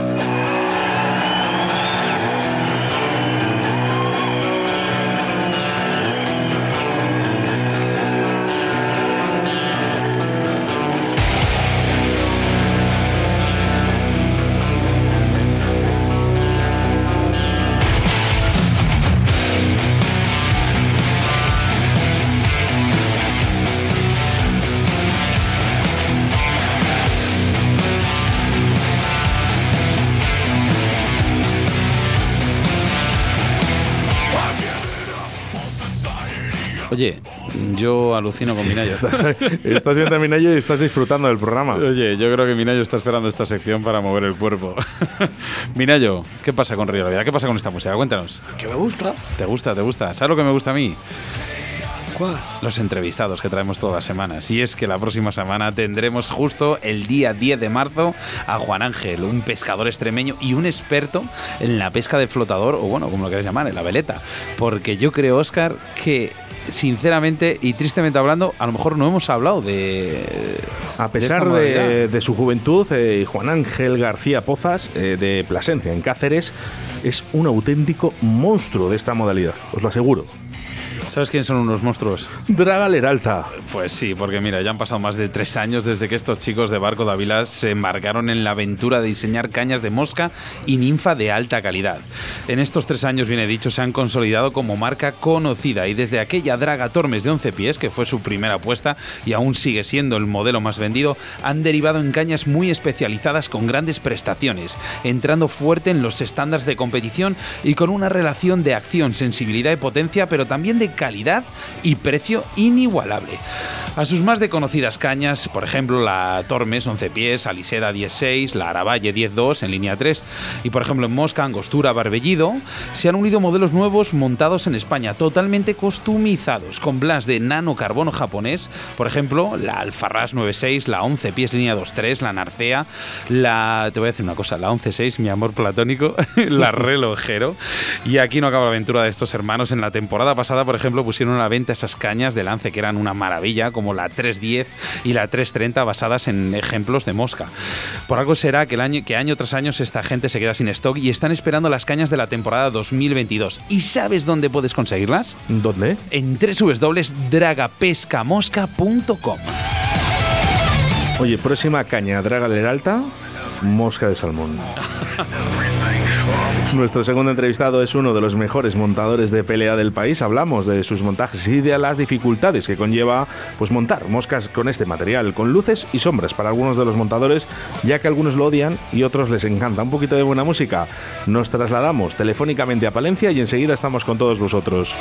Oye, yo alucino con [laughs] Minayo. Estás, viendo a Minayo y estás disfrutando del programa. Oye, yo creo que Minayo está esperando esta sección para mover el cuerpo. [laughs] Minayo, ¿qué pasa con Río de la Vida? ¿Qué pasa con esta música? Cuéntanos. Que me gusta. ¿Te gusta? ¿Te gusta? ¿Sabes lo que me gusta a mí? Los entrevistados que traemos todas las semanas. Y es que la próxima semana tendremos justo el día 10 de marzo a Juan Ángel, un pescador extremeño y un experto en la pesca de flotador, o bueno, como lo queréis llamar, en la veleta. Porque yo creo, Oscar, que sinceramente y tristemente hablando, a lo mejor no hemos hablado de. A pesar de, su juventud, eh, Juan Ángel García Pozas, eh, de Plasencia, en Cáceres, es un auténtico monstruo de esta modalidad, os lo aseguro. ¿Sabes quiénes son unos monstruos? Draga Leralta. Pues sí, porque mira, ya han pasado más de tres años desde que estos chicos de Barco de Ávila se embarcaron en la aventura de diseñar cañas de mosca y ninfa de alta calidad. En estos tres años, viene dicho, se han consolidado como marca conocida y desde aquella Draga Tormes de 11 pies, que fue su primera apuesta y aún sigue siendo el modelo más vendido, han derivado en cañas muy especializadas con grandes prestaciones, entrando fuerte en los estándares de competición y con una relación de acción, sensibilidad y potencia, pero también de calidad y precio inigualable. A sus más de conocidas cañas, por ejemplo la Tormes 11 pies, Aliseda 16, la Aravalle 10.2 en línea 3 y por ejemplo en Mosca, Angostura, Barbellido, se han unido modelos nuevos montados en España, totalmente customizados, con blas de nanocarbono japonés, por ejemplo la Alfarras 96, la 11 pies línea 2.3, la Narcea, la... te voy a decir una cosa, la 11.6, mi amor platónico, [laughs] la [laughs] Relojero, y aquí no acaba la aventura de estos hermanos, en la temporada pasada, por ejemplo, pusieron a la venta esas cañas de lance que eran una maravilla, como la 310 y la 330 basadas en ejemplos de mosca. Por algo será que, el año, que año tras año esta gente se queda sin stock y están esperando las cañas de la temporada 2022. ¿Y sabes dónde puedes conseguirlas? ¿Dónde? En www.dragapescamosca.com. Oye, próxima caña, Draga Leralta, mosca de salmón. [laughs] [laughs] Nuestro segundo entrevistado es uno de los mejores montadores de pelea del país. Hablamos de sus montajes y de las dificultades que conlleva pues montar moscas con este material, con luces y sombras para algunos de los montadores, ya que algunos lo odian y otros les encanta. Un poquito de buena música. Nos trasladamos telefónicamente a Palencia y enseguida estamos con todos vosotros.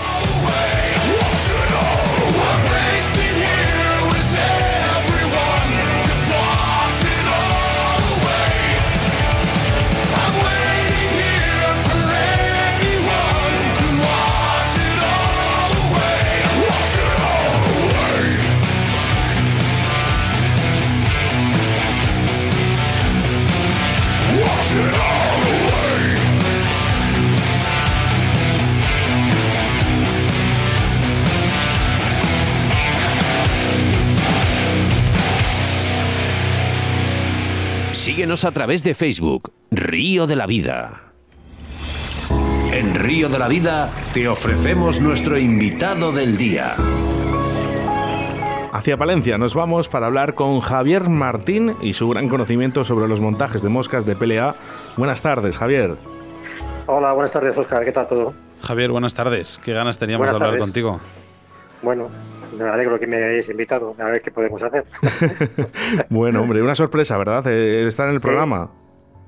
Síguenos a través de Facebook, Río de la Vida. En Río de la Vida te ofrecemos nuestro invitado del día. Hacia Palencia nos vamos para hablar con Javier Martín y su gran conocimiento sobre los montajes de moscas de PLA. Buenas tardes, Javier. Hola, buenas tardes, Oscar. ¿Qué tal todo? Javier, buenas tardes. Qué ganas teníamos Buenas de hablar tardes. contigo. Bueno, me alegro que me hayáis invitado. A ver qué podemos hacer. [laughs] Bueno, hombre, una sorpresa, ¿verdad? Eh, estar en el Sí. programa.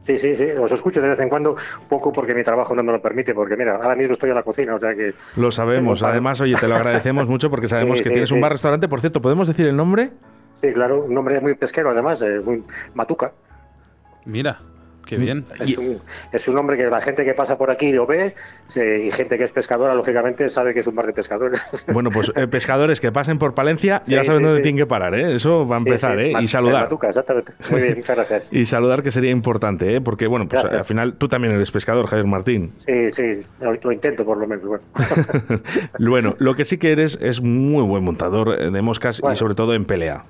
Sí, sí, sí. Os escucho de vez en cuando, poco porque mi trabajo no me lo permite. Porque mira, ahora mismo estoy en la cocina, o sea que. Lo sabemos. Además, oye, te lo [laughs] agradecemos mucho porque sabemos Sí, que sí, tienes un bar-restaurante. Por cierto, ¿podemos decir el nombre? Sí, claro, un nombre muy pesquero, además, eh, muy matuca. Mira, qué bien. Es un, es un nombre que la gente que pasa por aquí lo ve se- y gente que es pescadora, lógicamente, sabe que es un bar de pescadores. [laughs] Bueno, pues eh, pescadores que pasen por Palencia Sí, ya saben sí, dónde sí. tienen que parar, ¿eh? Eso va a empezar, sí, ¿eh? Y saludar. Matuca, exactamente. Muy bien, muchas gracias. [laughs] Y saludar que sería importante, ¿eh? Porque, bueno, pues Gracias. al final tú también eres pescador, Javier Martín. Sí, sí, lo, lo intento por lo menos. Bueno. [laughs] Bueno, lo que sí que eres es muy buen montador eh, de moscas y sobre todo en pelea.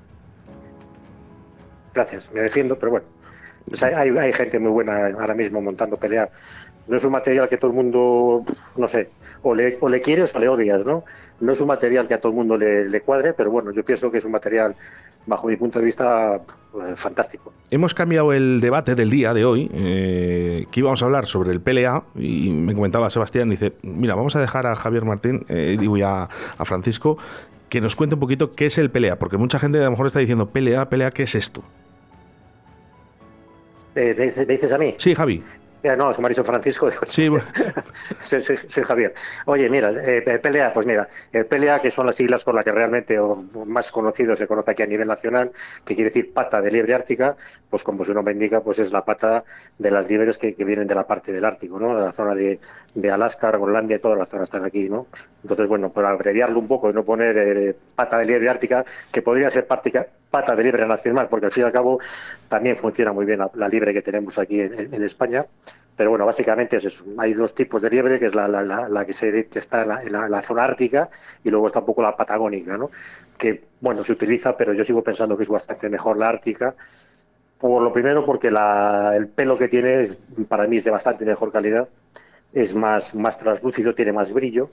Gracias, me defiendo, pero bueno. Pues hay, hay- hay gente muy buena ahora mismo montando pelea. No es un material que todo el mundo, no sé, o le, o le quieres o le odias, ¿no? No es un material que a todo el mundo le, le cuadre, pero bueno, yo pienso que es un material, bajo mi punto de vista, eh, fantástico. Hemos cambiado el debate del día de hoy, eh, que íbamos a hablar sobre el PLA, y me comentaba Sebastián, dice, mira, vamos a dejar a Javier Martín, eh, digo ya a Francisco, que nos cuente un poquito qué es el PLA, porque mucha gente a lo mejor está diciendo, PLA, PLA, ¿qué es esto? Eh, ¿me, dices, me dices a mí? Sí, Javi. Mira, no, se me ha dicho Francisco. [laughs] Sí, bueno. [laughs] soy, soy- soy Javier. Oye, mira, eh, PLA, pues mira, el PLA, que son las siglas con las que realmente o más conocido se conoce aquí a nivel nacional, que quiere decir pata de liebre ártica, pues como su nombre indica, pues es la pata de las liebres que, que vienen de la parte del Ártico, ¿no? De la zona de, de Alaska, Groenlandia, todas las zonas están aquí, ¿no? Entonces, bueno, para abreviarlo un poco y no poner eh, pata de liebre ártica, que podría ser pártica- pata de liebre nacional, porque al fin y al cabo también funciona muy bien la, la liebre que tenemos aquí en- en- España. Pero bueno, básicamente es eso. Hay dos tipos de liebre, que es la, la- la- que, se, que está en la, en la zona ártica y luego está un poco la patagónica, ¿no? Que, bueno, se utiliza, pero yo sigo pensando que es bastante mejor la ártica. Por lo primero, porque la- el pelo que tiene es- para mí es de bastante mejor calidad. Es más, más translúcido, tiene más brillo.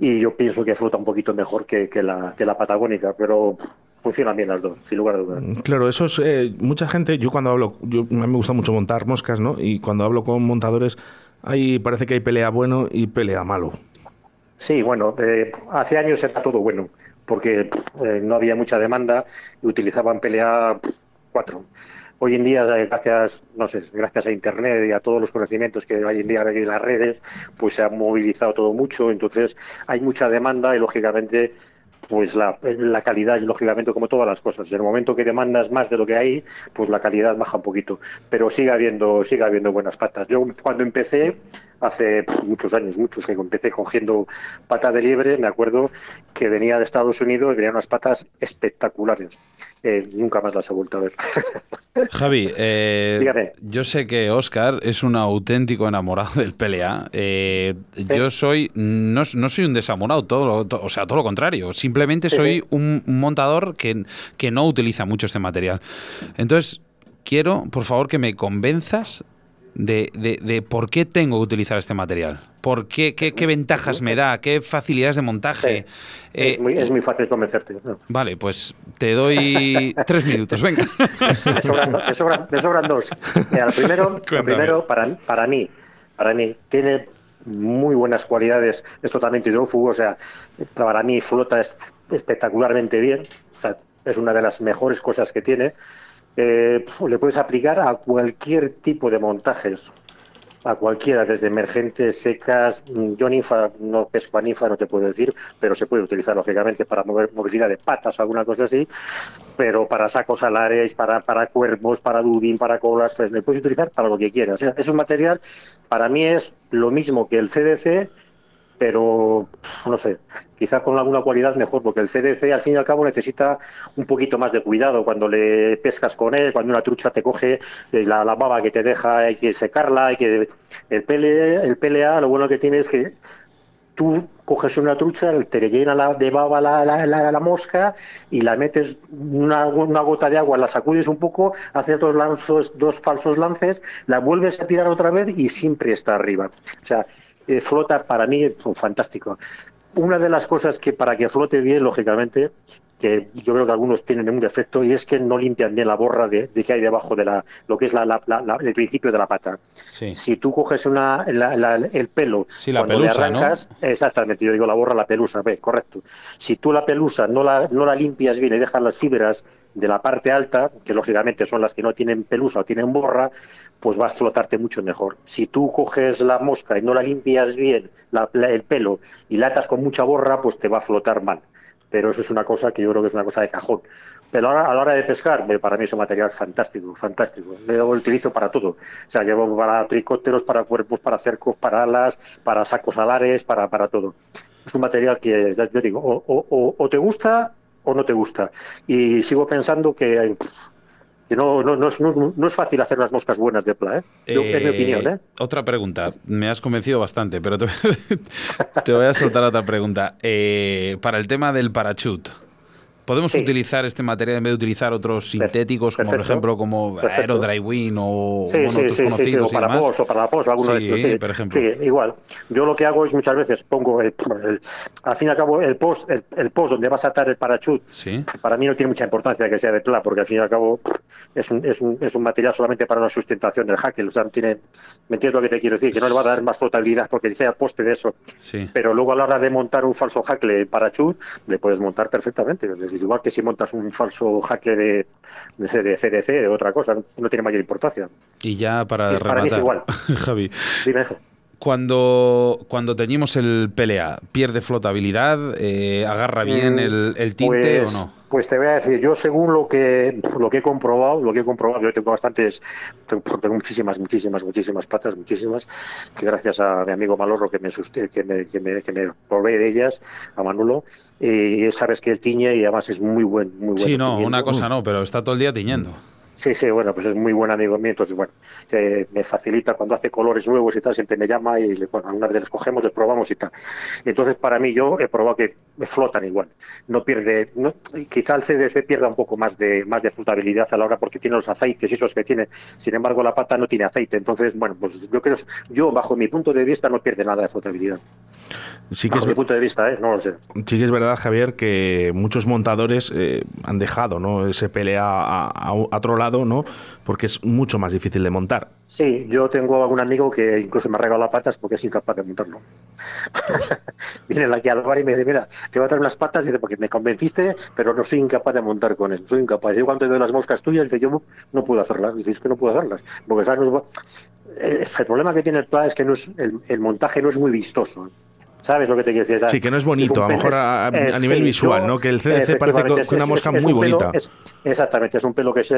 Y yo pienso que flota un poquito mejor que, que la, que la patagónica, pero funcionan bien las dos, sin lugar a dudas. Claro, eso es. eh, mucha gente, yo cuando hablo, yo, a mí me gusta mucho montar moscas, ¿no? Y cuando hablo con montadores, ahí parece que hay pelea bueno y pelea malo. Sí, bueno, eh, hace años era todo bueno, porque eh, no había mucha demanda y utilizaban pelea 4. Hoy en día, gracias, no sé, gracias a Internet y a todos los conocimientos que hoy en día hay en las redes, pues se ha movilizado todo mucho, entonces hay mucha demanda y lógicamente pues la, la calidad, lógicamente, como todas las cosas. En el momento que demandas más de lo que hay, pues la calidad baja un poquito. Pero sigue habiendo, sigue habiendo buenas patas. Yo cuando empecé, hace muchos años, muchos, que empecé cogiendo pata de liebre, me acuerdo que venía de Estados Unidos y venían unas patas espectaculares. Eh, nunca más las he vuelto a ver. [laughs] Javi, eh, yo sé que Oscar es un auténtico enamorado del PLA. Eh, yo soy, no, soy un desamorado, todo, o sea, todo lo contrario. Simplemente soy Un, montador que, que no utiliza mucho este material. Entonces, quiero, por favor, que me convenzas de, de, por qué tengo que utilizar este material. ¿Por qué, qué, ventajas me da? ¿Qué facilidades de montaje? es, eh, muy, es, muy, fácil convencerte. Vale, pues te doy [laughs] tres minutos, venga. Me sobran, dos. Mira, primero, primero para, para mí, para mí, tiene muy buenas cualidades, es totalmente hidrófugo, o sea, para mí flota espectacularmente bien, o sea, es una de las mejores cosas que tiene. Eh, le puedes aplicar a cualquier tipo de montajes, a cualquiera, desde emergentes, secas. Yo ninfa, no pesco a ninfa, no te puedo decir, pero se puede utilizar lógicamente para mover movilidad de patas o alguna cosa así, pero para sacos alares, para, para cuervos, para dubin, para colas, pues le puedes utilizar para lo que quieras. es un material, para mí es lo mismo que el CDC, pero no sé, quizá con alguna cualidad mejor, porque el CDC al fin y al cabo necesita un poquito más de cuidado cuando le pescas con él, cuando una trucha te coge eh, la, baba que te deja, hay que secarla, hay que el PLA, el PLA lo bueno que tiene es que tú coges una trucha, te llena de baba la, la, mosca y la metes una, una, gota de agua, la sacudes un poco, haces dos, lanzos, dos falsos lances, la vuelves a tirar otra vez y siempre está arriba. O sea, eh, flota para mí es fantástico. Una de las cosas que para que flote bien, lógicamente, que yo creo que algunos tienen un defecto y es que no limpian bien la borra de, que hay debajo de la, lo que es la, el principio de la pata. Si tú coges una, el pelo la cuando le arrancas, exactamente, yo digo la borra, la pelusa, ve, correcto. Si tú la pelusa no la, no la limpias bien y dejas las fibras de la parte alta, que lógicamente son las que no tienen pelusa o tienen borra, pues va a flotarte mucho mejor. Si tú coges la mosca y no la limpias bien, el pelo, y la atas con mucha borra, pues te va a flotar mal pero eso es una cosa que yo creo que es una cosa de cajón. Pero ahora, a la hora de pescar, para mí es un material fantástico, fantástico. Lo utilizo para todo. O sea, llevo para tricópteros, para cuerpos, para cercos, para alas, para sacos alares, para, para todo. Es un material que, yo digo, o, o te gusta o no te gusta. Y sigo pensando que que no, no, no, es, no, es fácil hacer las moscas buenas de pla, ¿eh? es mi eh, opinión, ¿eh? Otra pregunta, me has convencido bastante, pero te, [laughs] te voy a soltar otra pregunta. Eh, para el tema del parachute, ¿Podemos utilizar este material en vez de utilizar otros sintéticos, como por ejemplo como Aero Drywin o sí, sí, o para POS o para POS o alguno de esos. Por ejemplo. Igual. Yo lo que hago es muchas veces pongo, el, al fin y al cabo, el post, el, el post donde vas a atar el parachute, para mí no tiene mucha importancia que sea de PLA, porque al fin y al cabo es un, es un, es un material solamente para la sustentación del hackle. O sea, no tiene, ¿me entiendes lo que te quiero decir? Que no le va a dar más flotabilidad porque sea poste de eso. Pero luego a la hora de montar un falso hackle parachute, le puedes montar perfectamente. Igual que si montas un falso hackle de, de, CDC, de otra cosa, no tiene mayor importancia. Y ya para es, Para mí es igual. [laughs] Javi. Cuando, cuando teñimos el PLA, ¿pierde flotabilidad? Eh, ¿Agarra bien mm, el, el tinte pues, o no? Pues te voy a decir, yo según lo que lo que he comprobado, lo que he comprobado, yo tengo bastantes, tengo, muchísimas, muchísimas, muchísimas patas, muchísimas, que gracias a mi amigo Malorro que me, que me, que me, que me provee de ellas, a Manulo, y sabes que él tiñe y además es muy buen, muy bueno. Sí, no, una cosa no, pero está todo el día tiñendo. Sí, sí, bueno, pues es muy buen amigo mío, entonces, bueno, me facilita cuando hace colores nuevos y tal, siempre me llama y, bueno, una vez les cogemos, les probamos y tal. Entonces, para mí, yo he probado que flotan igual, no pierde, no, quizá el CDC pierda un poco más de más de flotabilidad a la hora porque tiene los aceites y esos que tiene, sin embargo, la pata no tiene aceite, entonces, bueno, pues yo creo, yo, bajo mi punto de vista, no pierde nada de flotabilidad. Sí que bajo es, mi punto de vista, ¿eh? no lo sé. Sí que es verdad, Javier, que muchos montadores eh, han dejado ¿no? ese pelea a, a otro lado ¿no? Porque es mucho más difícil de montar. Sí, yo tengo algún amigo que incluso me ha regalado patas porque es incapaz de montarlo. [laughs] Viene aquí al bar y me dice, mira, te voy a traer unas patas, dice, porque me convenciste, pero no soy incapaz de montar con él. Soy incapaz. Yo cuando veo las moscas tuyas, dice, yo no puedo hacerlas. Dice, es que no puedo hacerlas. Porque ¿sabes? el problema que tiene el PLA es que no es, el, montaje no es muy vistoso. ¿Sabes lo que te quiero decir? Sí, que no es bonito, a lo mejor a, nivel visual, ¿no? Que el CDC parece una mosca muy bonita. exactamente, es un pelo que es,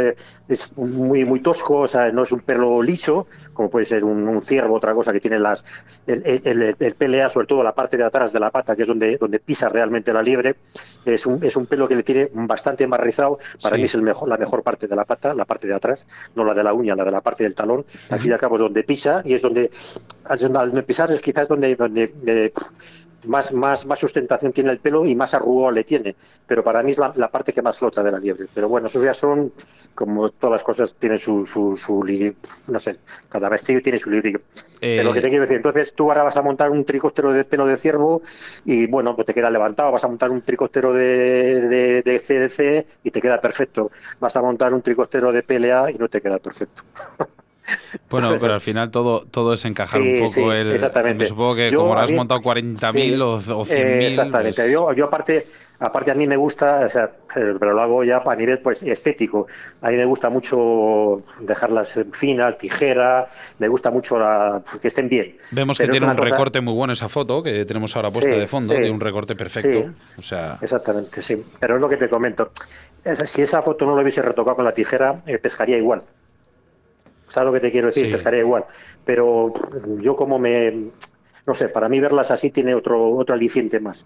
es, muy muy tosco, o sea, no es un pelo liso, como puede ser un, ciervo, otra cosa que tiene las el, el, el, pelea, sobre todo la parte de atrás de la pata, que es donde, donde pisa realmente la liebre, es un, es un pelo que le tiene bastante más rizado, para mí es el mejor, la mejor parte de la pata, la parte de atrás, no la de la uña, la de la parte del talón, al fin y al cabo es donde pisa y es donde al pisar es quizás donde, donde más, más, más sustentación tiene el pelo y más arrugado le tiene. Pero para mí es la, parte que más flota de la liebre. Pero bueno, esos ya son, como todas las cosas, tienen su, su, su no sé, cada vestido tiene su libro. Pero lo que te quiero decir, entonces tú ahora vas a montar un tricóptero de pelo de ciervo y bueno, pues te queda levantado. Vas a montar un tricóptero de, de, de CDC y te queda perfecto. Vas a montar un tricóptero de PLA y no te queda perfecto. [laughs] Bueno, pero al final todo, todo es encajar un poco el. Exactamente. supongo que como has montado 40.000 o, o 100.000. exactamente. Pues yo, yo, aparte, aparte a mí me gusta, o sea, pero lo hago ya para nivel pues estético. A mí me gusta mucho dejarlas finas, tijera, me gusta mucho la, que estén bien. Vemos que tiene un recorte muy bueno esa foto que tenemos ahora puesta de fondo, tiene un recorte perfecto. O sea... Exactamente, sí. Pero es lo que te comento. Si esa foto no lo hubiese retocado con la tijera, eh, pescaría igual. ¿Sabes lo que te quiero decir? Pescaría igual. Pero yo como me no sé, para mí verlas así tiene otro otro aliciente más.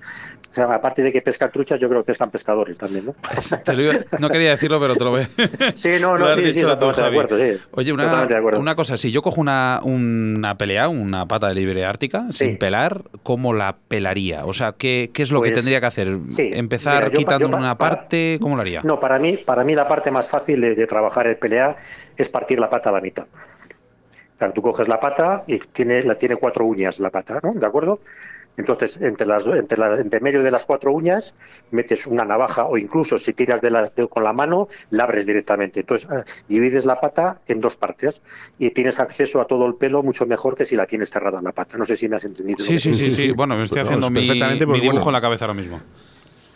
O sea, aparte de que pescar truchas, yo creo que pescan pescadores también, ¿no? [laughs] no quería decirlo, pero te lo veo. [laughs] sí, no, no, sí, sí, totalmente de acuerdo, sí. Oye, una, una cosa, si yo cojo una, una pelea, una pata de libre ártica, sin pelar, ¿cómo la pelaría? O sea, ¿qué, qué es lo que pues, tendría que hacer? ¿Empezar quitando una parte? ¿Cómo lo haría? No, para mí, para mí la parte más fácil de, de trabajar el pelea es partir la pata a la mitad. Tú coges la pata y tiene, la tiene cuatro uñas la pata, ¿no? ¿De acuerdo? Entonces, entre, las, entre, la, entre medio de las cuatro uñas, metes una navaja o incluso si tiras de las, con la mano, la abres directamente. Entonces, ah, divides la pata en dos partes y tienes acceso a todo el pelo mucho mejor que si la tienes cerrada la pata. No sé si me has entendido. Sí, sí, sí, sí, Bueno, me estoy haciendo mi, mi dibujo en la cabeza ahora mismo.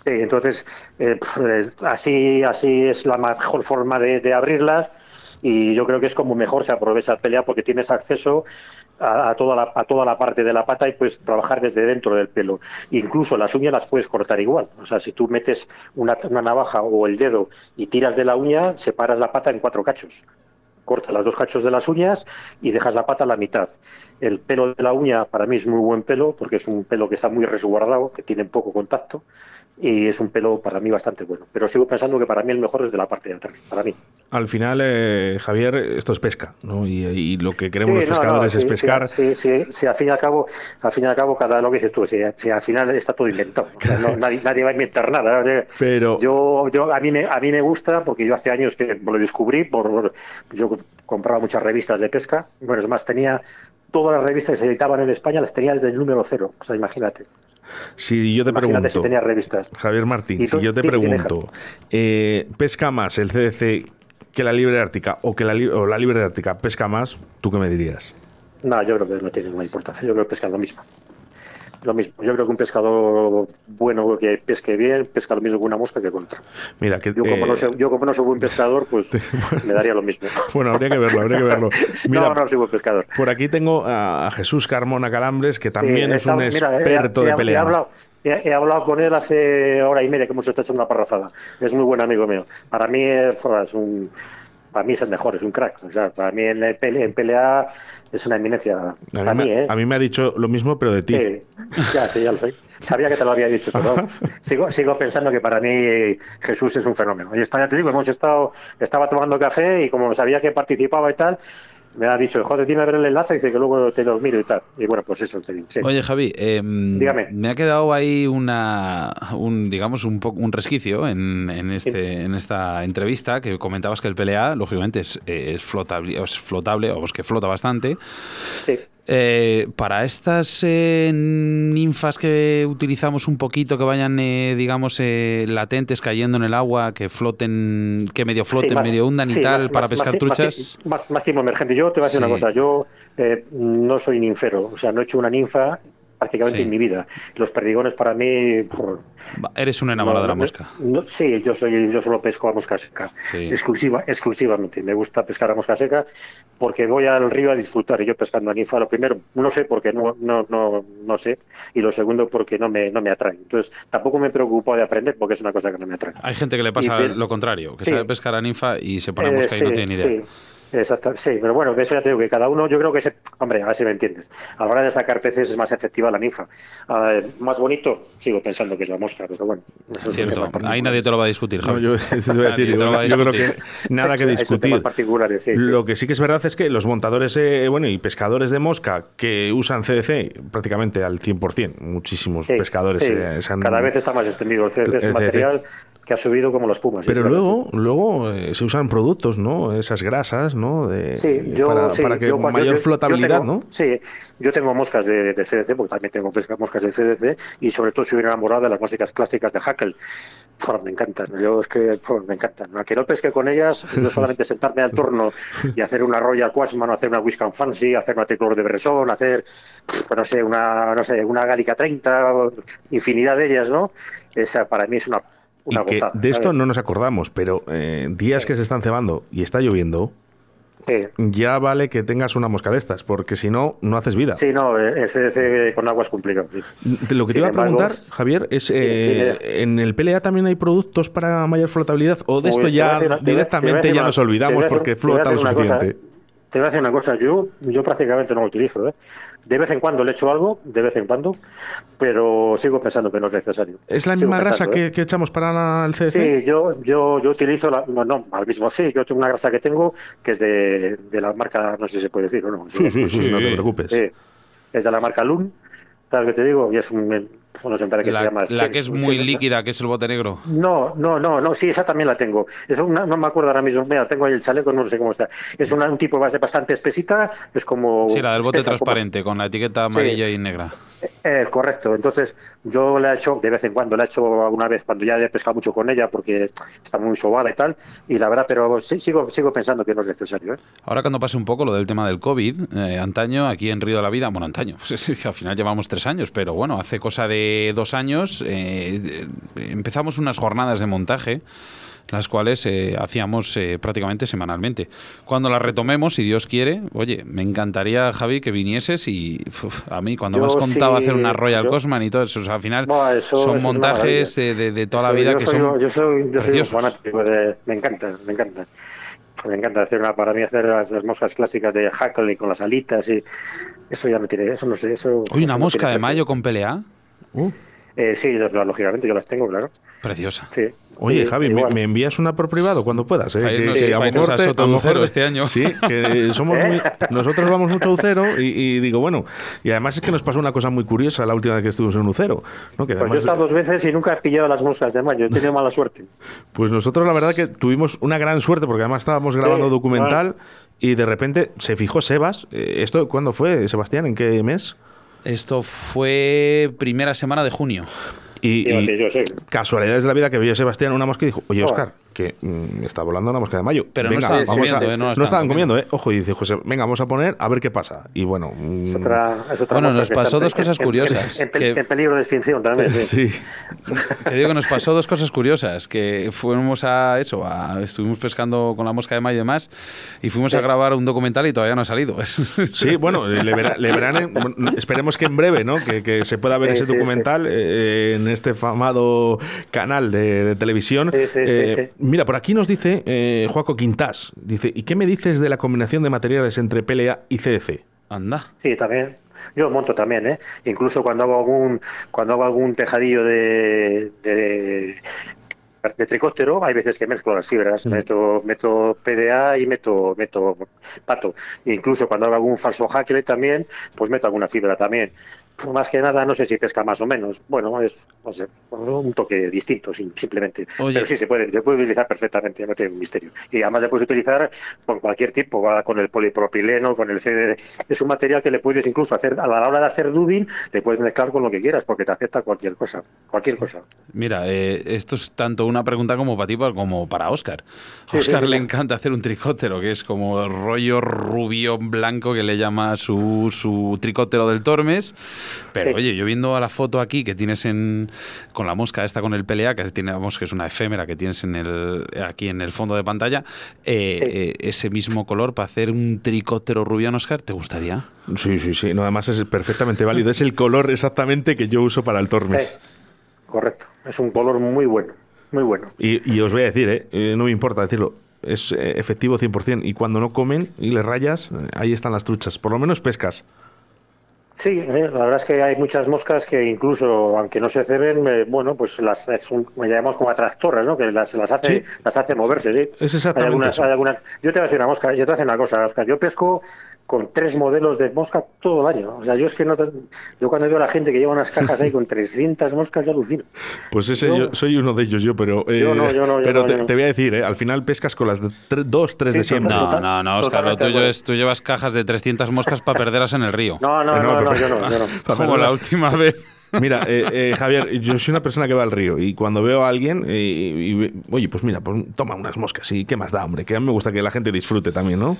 Sí, entonces, eh, pues, así, así es la mejor forma de, de abrirlas y yo creo que es como mejor se aprovecha el pelea porque tienes acceso a, toda la, a toda la parte de la pata y puedes trabajar desde dentro del pelo. Incluso las uñas las puedes cortar igual. O sea, si tú metes una, navaja o el dedo y tiras de la uña, separas la pata en cuatro cachos cortas las dos cachos de las uñas y dejas la pata a la mitad. El pelo de la uña para mí es muy buen pelo porque es un pelo que está muy resguardado, que tiene poco contacto y es un pelo para mí bastante bueno. Pero sigo pensando que para mí el mejor es de la parte de atrás, para mí. Al final, eh, Javier, esto es pesca, ¿no? Y, lo que queremos los pescadores es pescar. Sí, sí, sí, al fin y al cabo, al fin y al cabo, cada lo que dices tú, al final está todo inventado. [laughs] nadie, nadie, va a inventar nada. Pero yo, yo a mí me, a mí me gusta porque yo hace años que lo descubrí, por, yo compraba muchas revistas de pesca. Bueno, es más, tenía todas las revistas que se editaban en España, las tenía desde el número cero. O sea, imagínate. Si yo te pregunto, si tenía revistas. Javier Martín, si yo te pregunto, eh, ¿pesca más el CDC que la libre ártica o que la, o la libre ártica pesca más? ¿Tú qué me dirías? No, yo creo que no tiene ninguna importancia. Yo creo que pesca lo mismo lo mismo. Yo creo que un pescador bueno que pesque bien, pesca lo mismo con una mosca que con otra. Mira, que, yo, como no eh, soy, yo como no soy buen pescador, pues [laughs] me daría lo mismo. [laughs] Bueno, habría que verlo, habría que verlo. [laughs] no, no soy buen pescador. Por aquí tengo a Jesús Carmona Calambres, que también es un experto de pelea. He hablado, he, hablado, con él hace hora y media que hemos estado echando una parrafada. Es muy buen amigo mío. Para mí es un para mí es el mejor, es un crack. O sea, para mí en, pelea, en pelea es una eminencia. A, mí, ¿eh? a mí me ha dicho lo mismo, pero de ti. Sí, ya, sí, ya lo sé. Sabía que te lo había dicho, pero [laughs] sigo, sigo pensando que para mí Jesús es un fenómeno. Y está, ya te digo, hemos estado, estaba tomando café y como sabía que participaba y tal, me ha dicho, joder, dime a ver el enlace, y dice que luego te lo miro y tal. Y bueno, pues eso te digo. Oye, Javi, em, Dígame. me ha quedado ahí una, un, digamos, un, un resquicio en, en, este, en esta entrevista que comentabas que el PLA, lógicamente, es, es flotable, es flotable, o es que flota bastante. Sí. Eh, para estas eh, ninfas que utilizamos un poquito, que vayan, eh, digamos, latentes cayendo en el agua, que floten, que medio floten, medio hundan y tal, para pescar truchas. Más, más, emergente. Yo te voy a decir una cosa. Yo no soy ninfero, o sea, no he hecho una ninfa prácticamente en mi vida. Los perdigones para mí... Eres un enamorado de la mosca. sí, yo soy yo solo pesco a mosca seca, exclusiva, exclusivamente. Me gusta pescar a mosca seca porque voy al río a disfrutar y yo pescando a ninfa, lo primero, no sé porque no, no, no, no sé, y lo segundo porque no me, no me atrae. Entonces, tampoco me preocupo de aprender porque es una cosa que no me atrae. Hay gente que le pasa lo contrario, que sabe pescar a ninfa y se pone a mosca y no tiene ni idea. Exacto, sí, pero bueno, eso ya te digo que cada uno, yo creo que, se, hombre, a ver si me entiendes, a la hora de sacar peces es más efectiva la ninfa. más bonito, sigo pensando que es la mosca, pero bueno. Eso Cierto, ahí nadie te lo va a discutir, no, [laughs] yo, creo que nada que [laughs] discutir. Lo que sí que es verdad es que los montadores eh, bueno, y pescadores de mosca que usan CDC prácticamente al 100%, muchísimos pescadores. Eh, cada vez está más extendido el CDC, el material que ha subido como los pumas. Pero luego, luego eh, se usan productos, ¿no? Esas grasas, ¿no? sí, yo, para, para que mayor flotabilidad, ¿no? Sí, yo tengo moscas de, CDC, porque también tengo moscas de CDC, y sobre todo soy enamorado de las músicas clásicas de Hackle. me encantan, yo es que me encantan. A que no pesque con ellas, no [laughs] solamente sentarme al torno y hacer una Royal Quasman, hacer una Whisky Fancy, hacer una Tricolor de Bresson, hacer, no sé, una, no sé, una Gálica 30, infinidad de ellas, ¿no? Esa para mí es una y que de esto no nos acordamos, pero eh, días que se están cebando y está lloviendo, ya vale que tengas una mosca de estas, porque si no, no haces vida. Sí, no, el CDC con agua es complicado. Lo que te iba a preguntar, Javier, es: eh, ¿en el PLA también hay productos para mayor flotabilidad? ¿O de esto ya directamente ya nos olvidamos porque flota lo suficiente? Te voy a decir una cosa, yo, yo prácticamente no lo utilizo. ¿eh? De vez en cuando le echo algo, de vez en cuando, pero sigo pensando que no es necesario. ¿Es la misma grasa ¿eh? que, echamos para el CDC? Sí, yo, yo, yo utilizo, la, no, no, al mismo sí, yo tengo una grasa que tengo que es de, de la marca, no sé si se puede decir o no. Sí, sí, sí, no te preocupes. es de la marca Lun, ¿sabes que te digo? Y es un, la, que es muy líquida, que es el bote negro. No, no, no, no, sí, esa también la tengo. Es una, no me acuerdo ahora mismo, mira, tengo ahí el chaleco, no sé cómo está. Es una, un tipo de base bastante espesita, es como... Sí, la del bote transparente, con la etiqueta amarilla y negra. Eh, correcto, entonces yo la he hecho, de vez en cuando la he hecho alguna vez cuando ya he pescado mucho con ella porque está muy sobada y tal, y la verdad, pero sigo, sigo pensando que no es necesario. ¿eh? Ahora cuando pase un poco lo del tema del COVID, eh, antaño aquí en Río de la Vida, bueno, antaño, [laughs] pues al final llevamos tres años, pero bueno, hace cosa de dos años eh, empezamos unas jornadas de montaje las cuales eh, hacíamos eh, prácticamente semanalmente. Cuando las retomemos, si Dios quiere, oye, me encantaría, Javi, que vinieses y a mí, cuando me has contado hacer una Royal Cosman y todo eso, al final son montajes de, toda la vida que son. Yo soy, yo soy un fanático, me encanta, me encanta. Me encanta hacer una, para mí hacer las, moscas clásicas de Hackle y con las alitas y eso ya me tiene, eso no sé, eso. Oye, una mosca de mayo con pelea. Uh. Eh, sí, lógicamente yo las tengo, claro. Preciosa. Sí. Oye, Javi, me, envías una por privado cuando puedas. ¿eh? que, a lo mejor este año. Sí, que somos [laughs] muy, nosotros vamos mucho a Ucero y, digo, bueno, y además es que nos pasó una cosa muy curiosa la última vez que estuvimos en Ucero. ¿no? Que pues yo he estado dos veces y nunca he pillado las moscas de mayo, he tenido mala suerte. [laughs] Pues nosotros la verdad que tuvimos una gran suerte porque además estábamos grabando documental y de repente se fijó Sebas. Eh, ¿Esto cuándo fue, Sebastián? ¿En qué mes? Esto fue primera semana de junio. Y, casualidades de la vida que vio Sebastián una mosca y dijo, oye, Oscar, que mm, está volando una mosca de mayo. Pero no estaban comiendo, ¿eh? No, estaban, comiendo, ¿eh? Ojo, y dice José, venga, vamos a poner a ver qué pasa. Y bueno... Mm, bueno, nos pasó dos cosas curiosas. En, peligro de extinción también. Sí. Te digo que nos pasó dos cosas curiosas, que fuimos a eso, estuvimos pescando con la mosca de mayo y demás, y fuimos a grabar un documental y todavía no ha salido. [laughs] Sí, bueno, le, verán, esperemos que en breve, ¿no? Que, se pueda ver ese documental eh, en este famado canal de, televisión. Eh, mira, por aquí nos dice eh, Joaco Quintás, dice, ¿y qué me dices de la combinación de materiales entre PLA y CDC? Anda. Sí, también. Yo monto también, ¿eh? Incluso cuando hago algún cuando hago algún tejadillo de, de, tricóptero, hay veces que mezclo las fibras, mm. meto, meto PDA y meto, meto pato. Incluso cuando hago algún falso hackle también, pues meto alguna fibra también más que nada, no sé si pesca más o menos. Bueno, es no sé, un toque distinto, simplemente. Pero sí, se puede, se puede utilizar perfectamente, no tiene un misterio. Y además le puedes utilizar con cualquier tipo, con el polipropileno, con el CD. Es un material que le puedes incluso hacer, a la hora de hacer dubbing, te puedes mezclar con lo que quieras, porque te acepta cualquier cosa. Cualquier cosa. Mira, eh, esto es tanto una pregunta como para ti como para Oscar. Oscar le encanta hacer un tricóptero, que es como rollo rubio blanco que le llama su, su tricóptero del Tormes Pero Sí. oye, yo viendo a la foto aquí que tienes en con la mosca esta con el PLA, que tiene la mosca es una efémera que tienes en el aquí en el fondo de pantalla, eh, Sí. eh, ese mismo color para hacer un tricóptero rubiano Oscar, ¿te gustaría? Sí, sí, sí. No, además es perfectamente válido. Es el color exactamente que yo uso para el Tormes. Sí, correcto. Es un color muy bueno, muy bueno. Y, y os voy a decir, ¿eh? Eh, no me importa decirlo, es efectivo 100%. Y cuando no comen y les rayas, ahí están las truchas. Por lo menos pescas. Sí, eh, la verdad es que hay muchas moscas que incluso, aunque no se ceben, eh, bueno, pues las es un- le llamamos como atractoras, ¿no? Que las, las hace, Sí. las hace moverse, ¿sí? Es exactamente hay algunas, eso. hay algunas- Yo te voy a decir una mosca, yo te voy a decir una cosa, Oscar. Yo pesco con tres modelos de mosca todo el año. O sea, yo es que no, yo cuando veo a la gente que lleva unas cajas ahí con 300 moscas, yo alucino. Pues ese Yo- yo, soy uno de ellos yo, pero eh, Yo no, yo no, yo pero no, te, te voy a decir, ¿eh? al final pescas con las de tre- dos, tres Sí, de siempre. No, no, no, Oscar, lo tuyo es tú llevas cajas de 300 moscas para perderlas en el río. No, no, no, no, yo no, yo no. [laughs] Como la última vez. Mira, eh, eh, Javier, yo soy una persona que va al río y cuando veo a alguien, eh, y, y- oye, pues mira, pues toma unas moscas y qué más da, hombre, que a mí me gusta que la gente disfrute también, ¿no?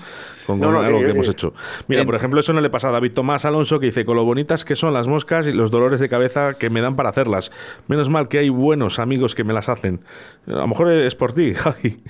Con, No, con no, algo sí, que sí. hemos hecho. Mira, por ejemplo, eso no le pasa a David Tomás Alonso, que dice, con lo bonitas que son las moscas y los dolores de cabeza que me dan para hacerlas. Menos mal que hay buenos amigos que me las hacen. A lo mejor es por ti, [laughs] Javi.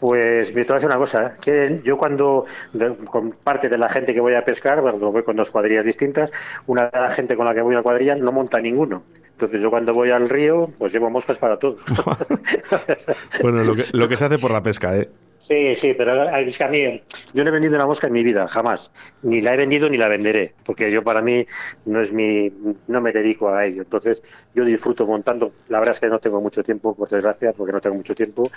Pues me te voy a decir una cosa, ¿eh? que yo cuando, de- con parte de la gente que voy a pescar, bueno, voy con dos cuadrillas distintas, una de la gente con la que voy a cuadrilla no monta ninguno. Entonces yo cuando voy al río, pues llevo moscas para todos. [laughs] Bueno, lo que, lo que se hace por la pesca, ¿eh? Sí, sí, pero es que a mí, yo no he vendido una mosca en mi vida, jamás. Ni la he vendido ni la venderé, porque yo para mí no es mi, no me dedico a ello. Entonces yo disfruto montando. La verdad es que no tengo mucho tiempo, por desgracia, porque no tengo mucho tiempo.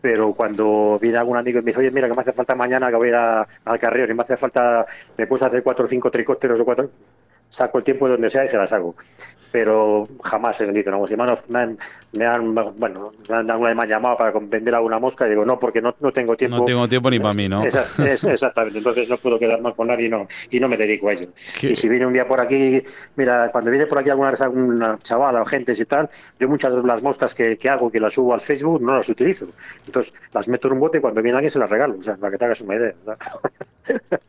Pero cuando viene algún amigo y me dice, oye, mira, que me hace falta mañana que voy a ir a- al carrero y me hace falta, me puedes hacer cuatro o cinco tricópteros o cuatro, saco el tiempo de donde sea y se las hago. Pero jamás he vendido una mosca. Me han, me han, bueno, me han, alguna vez me han llamado para vender alguna mosca y digo, no, porque no, no tengo tiempo. No tengo tiempo ni para mí, ¿no? Esa- es- exactamente, entonces no puedo quedar mal con nadie y no, y no me dedico a ello. ¿Qué? Y si viene un día por aquí, mira, cuando viene por aquí alguna vez alguna chavala o gente y tal, yo muchas de las moscas que, que hago, que las subo al Facebook, no las utilizo. Entonces las meto en un bote y cuando viene alguien se las regalo, o sea, para que te hagas una idea. ¿verdad? [laughs]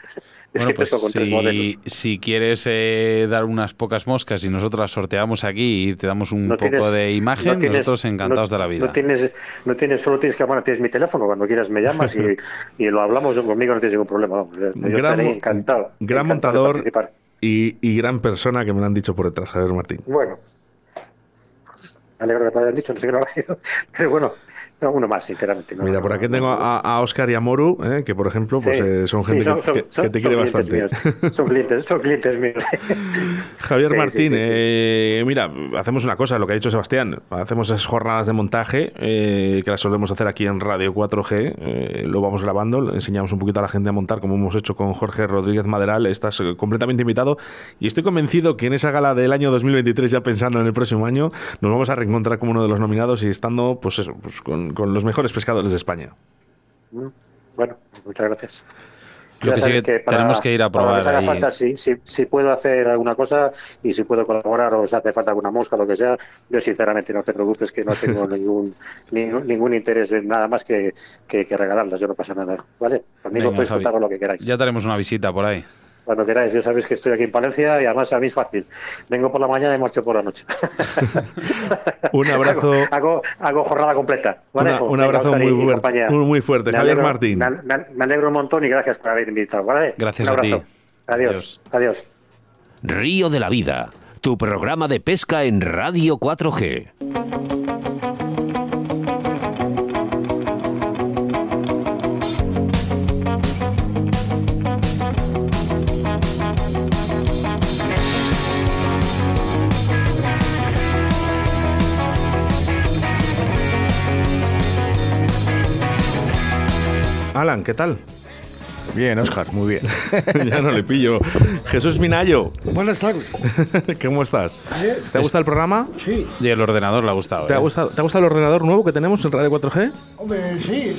es Bueno, que pues tres modelos. si, si quieres eh, dar unas pocas moscas y nosotros las sorteamos aquí y te damos un No poco tienes- de imagen, no tienes- nosotros encantados no- de la vida. No tienes, no tienes, solo tienes que, bueno, tienes mi teléfono, cuando quieras me llamas y, [laughs] y lo hablamos, conmigo no tienes ningún problema. yo Gran estaré encantado. gran encantado montador. Y, y gran persona que me lo han dicho por detrás, Javier Martín. Bueno, alegro que te lo hayan dicho, no sé qué lo habrá ido, [laughs] pero bueno, no, uno más, sinceramente. no, Mira, por aquí tengo a, a Oscar y a Moru, eh, que por ejemplo pues, Sí, eh, son sí, gente que- son- que, son- que te son quiere bastante. míos. Son clientes, son clientes míos. [laughs] Javier Sí, sí, Martín, sí, sí. eh, mira, hacemos una cosa, lo que ha dicho Sebastián, hacemos esas jornadas de montaje eh, que las solemos hacer aquí en Radio 4G, eh, lo vamos grabando, enseñamos un poquito a la gente a montar como hemos hecho con Jorge Rodríguez Maderal, estás eh, completamente invitado y estoy convencido que en esa gala del año 2023, ya pensando en el próximo año, nos vamos a reencontrar como uno de los nominados y estando pues eso, pues, con, con los mejores pescadores de España. Bueno, muchas gracias. Lo Ya que sí que tenemos que ir a para probar os haga ahí. falta, si, si, si puedo hacer alguna cosa y si puedo colaborar o os hace falta alguna mosca, lo que sea, yo sinceramente no te preocupes que no tengo [laughs] ningún, ningún ningún interés en nada más que, que, que regalarlas, yo no pasa nada. ¿Vale? Conmigo Venga, podéis Javi. contar lo que queráis. Ya te haremos una visita por ahí. Cuando queráis, ya sabéis que estoy aquí en Palencia y además a mí es fácil. Vengo por la mañana y marcho por la noche. [laughs] Un abrazo. Hago, hago, hago jornada completa. ¿vale? Una- un abrazo muy y fuerte, muy- fuerte. Me Javier alegro- Martín. Me, alegro un montón y gracias por haber invitado. ¿vale? Gracias un a ti. abrazo. Adiós. Adiós. Río de la Vida, tu programa de pesca en Radio 4G. Alan, ¿qué tal? Bien, Oscar, muy bien. [laughs] ya no le pillo. Jesús Minayo, Buenas tardes. [laughs] ¿cómo estás? ¿Te ha gustado el programa? Sí, Y el ordenador le ha gustado. ¿Te ha, ¿eh? gustado, ¿Te ha gustado el ordenador nuevo que tenemos en Radio 4G? hombre, sí.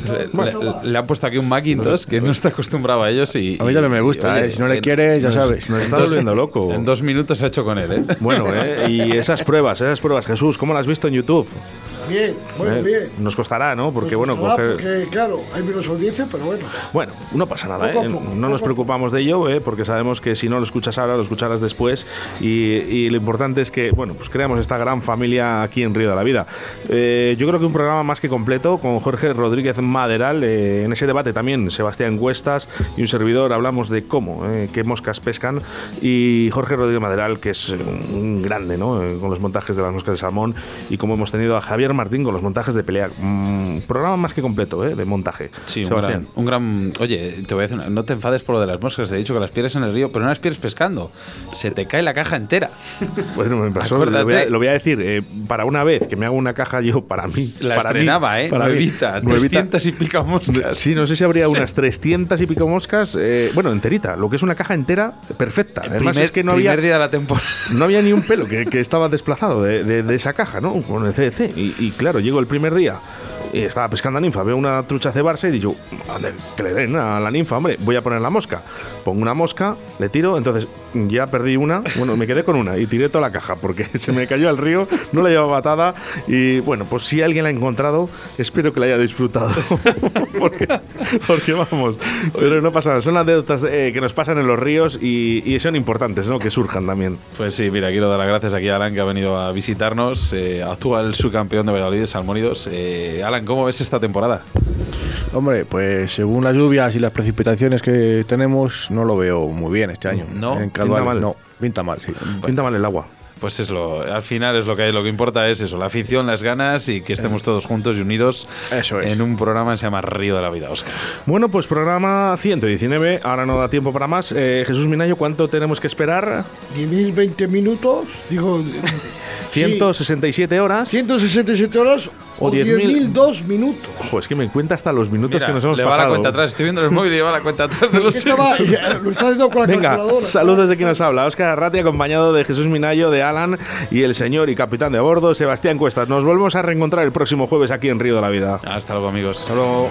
Le, han puesto aquí un Macintosh que no está acostumbrado a ellos y... A mí también me y, gusta, oye, ¿eh? Si no le en- quieres, ya nos- sabes. Nos está volviendo loco. En dos minutos se ha hecho con él, ¿eh? Bueno, ¿eh? Y esas pruebas, esas pruebas, Jesús, ¿cómo las has visto en YouTube? Bien, bueno, Eh, bien. Nos costará, ¿no? Porque, bueno, coger- porque, claro, hay menos audiencia, pero bueno. Bueno, no pasa nada. Nada, Poco a ¿eh? poco, no nos preocupamos de ello, ¿eh? porque sabemos que si no lo escuchas ahora, lo escucharás después. Y, y lo importante es que, bueno, pues creamos esta gran familia aquí en Río de la Vida. Eh, yo creo que un programa más que completo con Jorge Rodríguez Maderal. en ese debate también Sebastián Cuestas y un servidor hablamos de cómo, qué moscas pescan. Y Jorge Rodríguez Maderal, que es un, grande, ¿no? Con los montajes de las moscas de salmón. Y como hemos tenido a Javier Martín con los montajes de pelea. Mm, programa más que completo, ¿eh? De montaje. Sí, un Sebastián. gran, un gran- Oye, te voy a decir, una- no te enfades por lo de las moscas. Te he dicho que las pierdes en el río, pero no las pierdes pescando. Se te cae la caja entera. Bueno, me pasó, lo voy, a, lo voy a decir, eh, para una vez que me hago una caja yo para mí. La para mí, estrenaba, ¿eh? para mí. Nuevita, Nuevita. 300 y pica moscas. Sí, no sé si habría [laughs] unas 300 y pico moscas. eh, bueno, enterita, lo que es una caja entera perfecta. Además, primer, es que no había, día de la temporada. [laughs] no había ni un pelo que, que estaba desplazado de, de- de esa caja, ¿no? Con el CDC. Y, y claro, llego el primer día y estaba pescando a ninfa, veo una trucha cebarse y digo, "Ande, que le den a la ninfa, hombre, voy a poner la mosca. Pongo una mosca, le tiro, entonces ya perdí una, bueno, me quedé con una y tiré toda la caja porque [laughs] se me cayó al río, no la llevaba atada y bueno, pues si alguien la ha encontrado, espero que la haya disfrutado. [laughs] porque, porque vamos, pero no pasa nada, son anécdotas eh, que nos pasan en los ríos y, y son importantes, ¿no? Que surjan también. Pues sí, mira, quiero dar las gracias aquí a Alan que ha venido a visitarnos, eh, actual subcampeón de Valladolid de Salmónidos. Eh, Alan, ¿cómo ves esta temporada? Hombre, pues según las lluvias y las precipitaciones que tenemos, no lo veo muy bien este año. ¿No? En Pinta mal. No, pinta mal, sí. Pinta mal el agua. Pues es lo, al final es lo que hay, lo que importa es eso, la afición, las ganas y que estemos todos juntos y unidos Eso es. en un programa que se llama Río de la Vida, Oscar. Bueno, pues programa 119, ahora no da tiempo para más. Eh, Jesús Minayo, ¿cuánto tenemos que esperar? 10.000, 20 minutos, digo, [laughs] 167 horas. 167 horas O o 10.000. 10.002 minutos. Ojo, es que me cuenta hasta los minutos Mira, que nos hemos le va pasado. la cuenta atrás, estoy viendo el móvil y lleva la cuenta atrás de los Estaba- ya, lo está haciendo con la Venga, saludos de quien nos habla. Óscar Arrati, acompañado de Jesús Minayo, de Alan y el señor y capitán de a bordo, Sebastián Cuestas. Nos volvemos a reencontrar el próximo jueves aquí en Río de la Vida. Hasta luego, amigos. Hasta luego.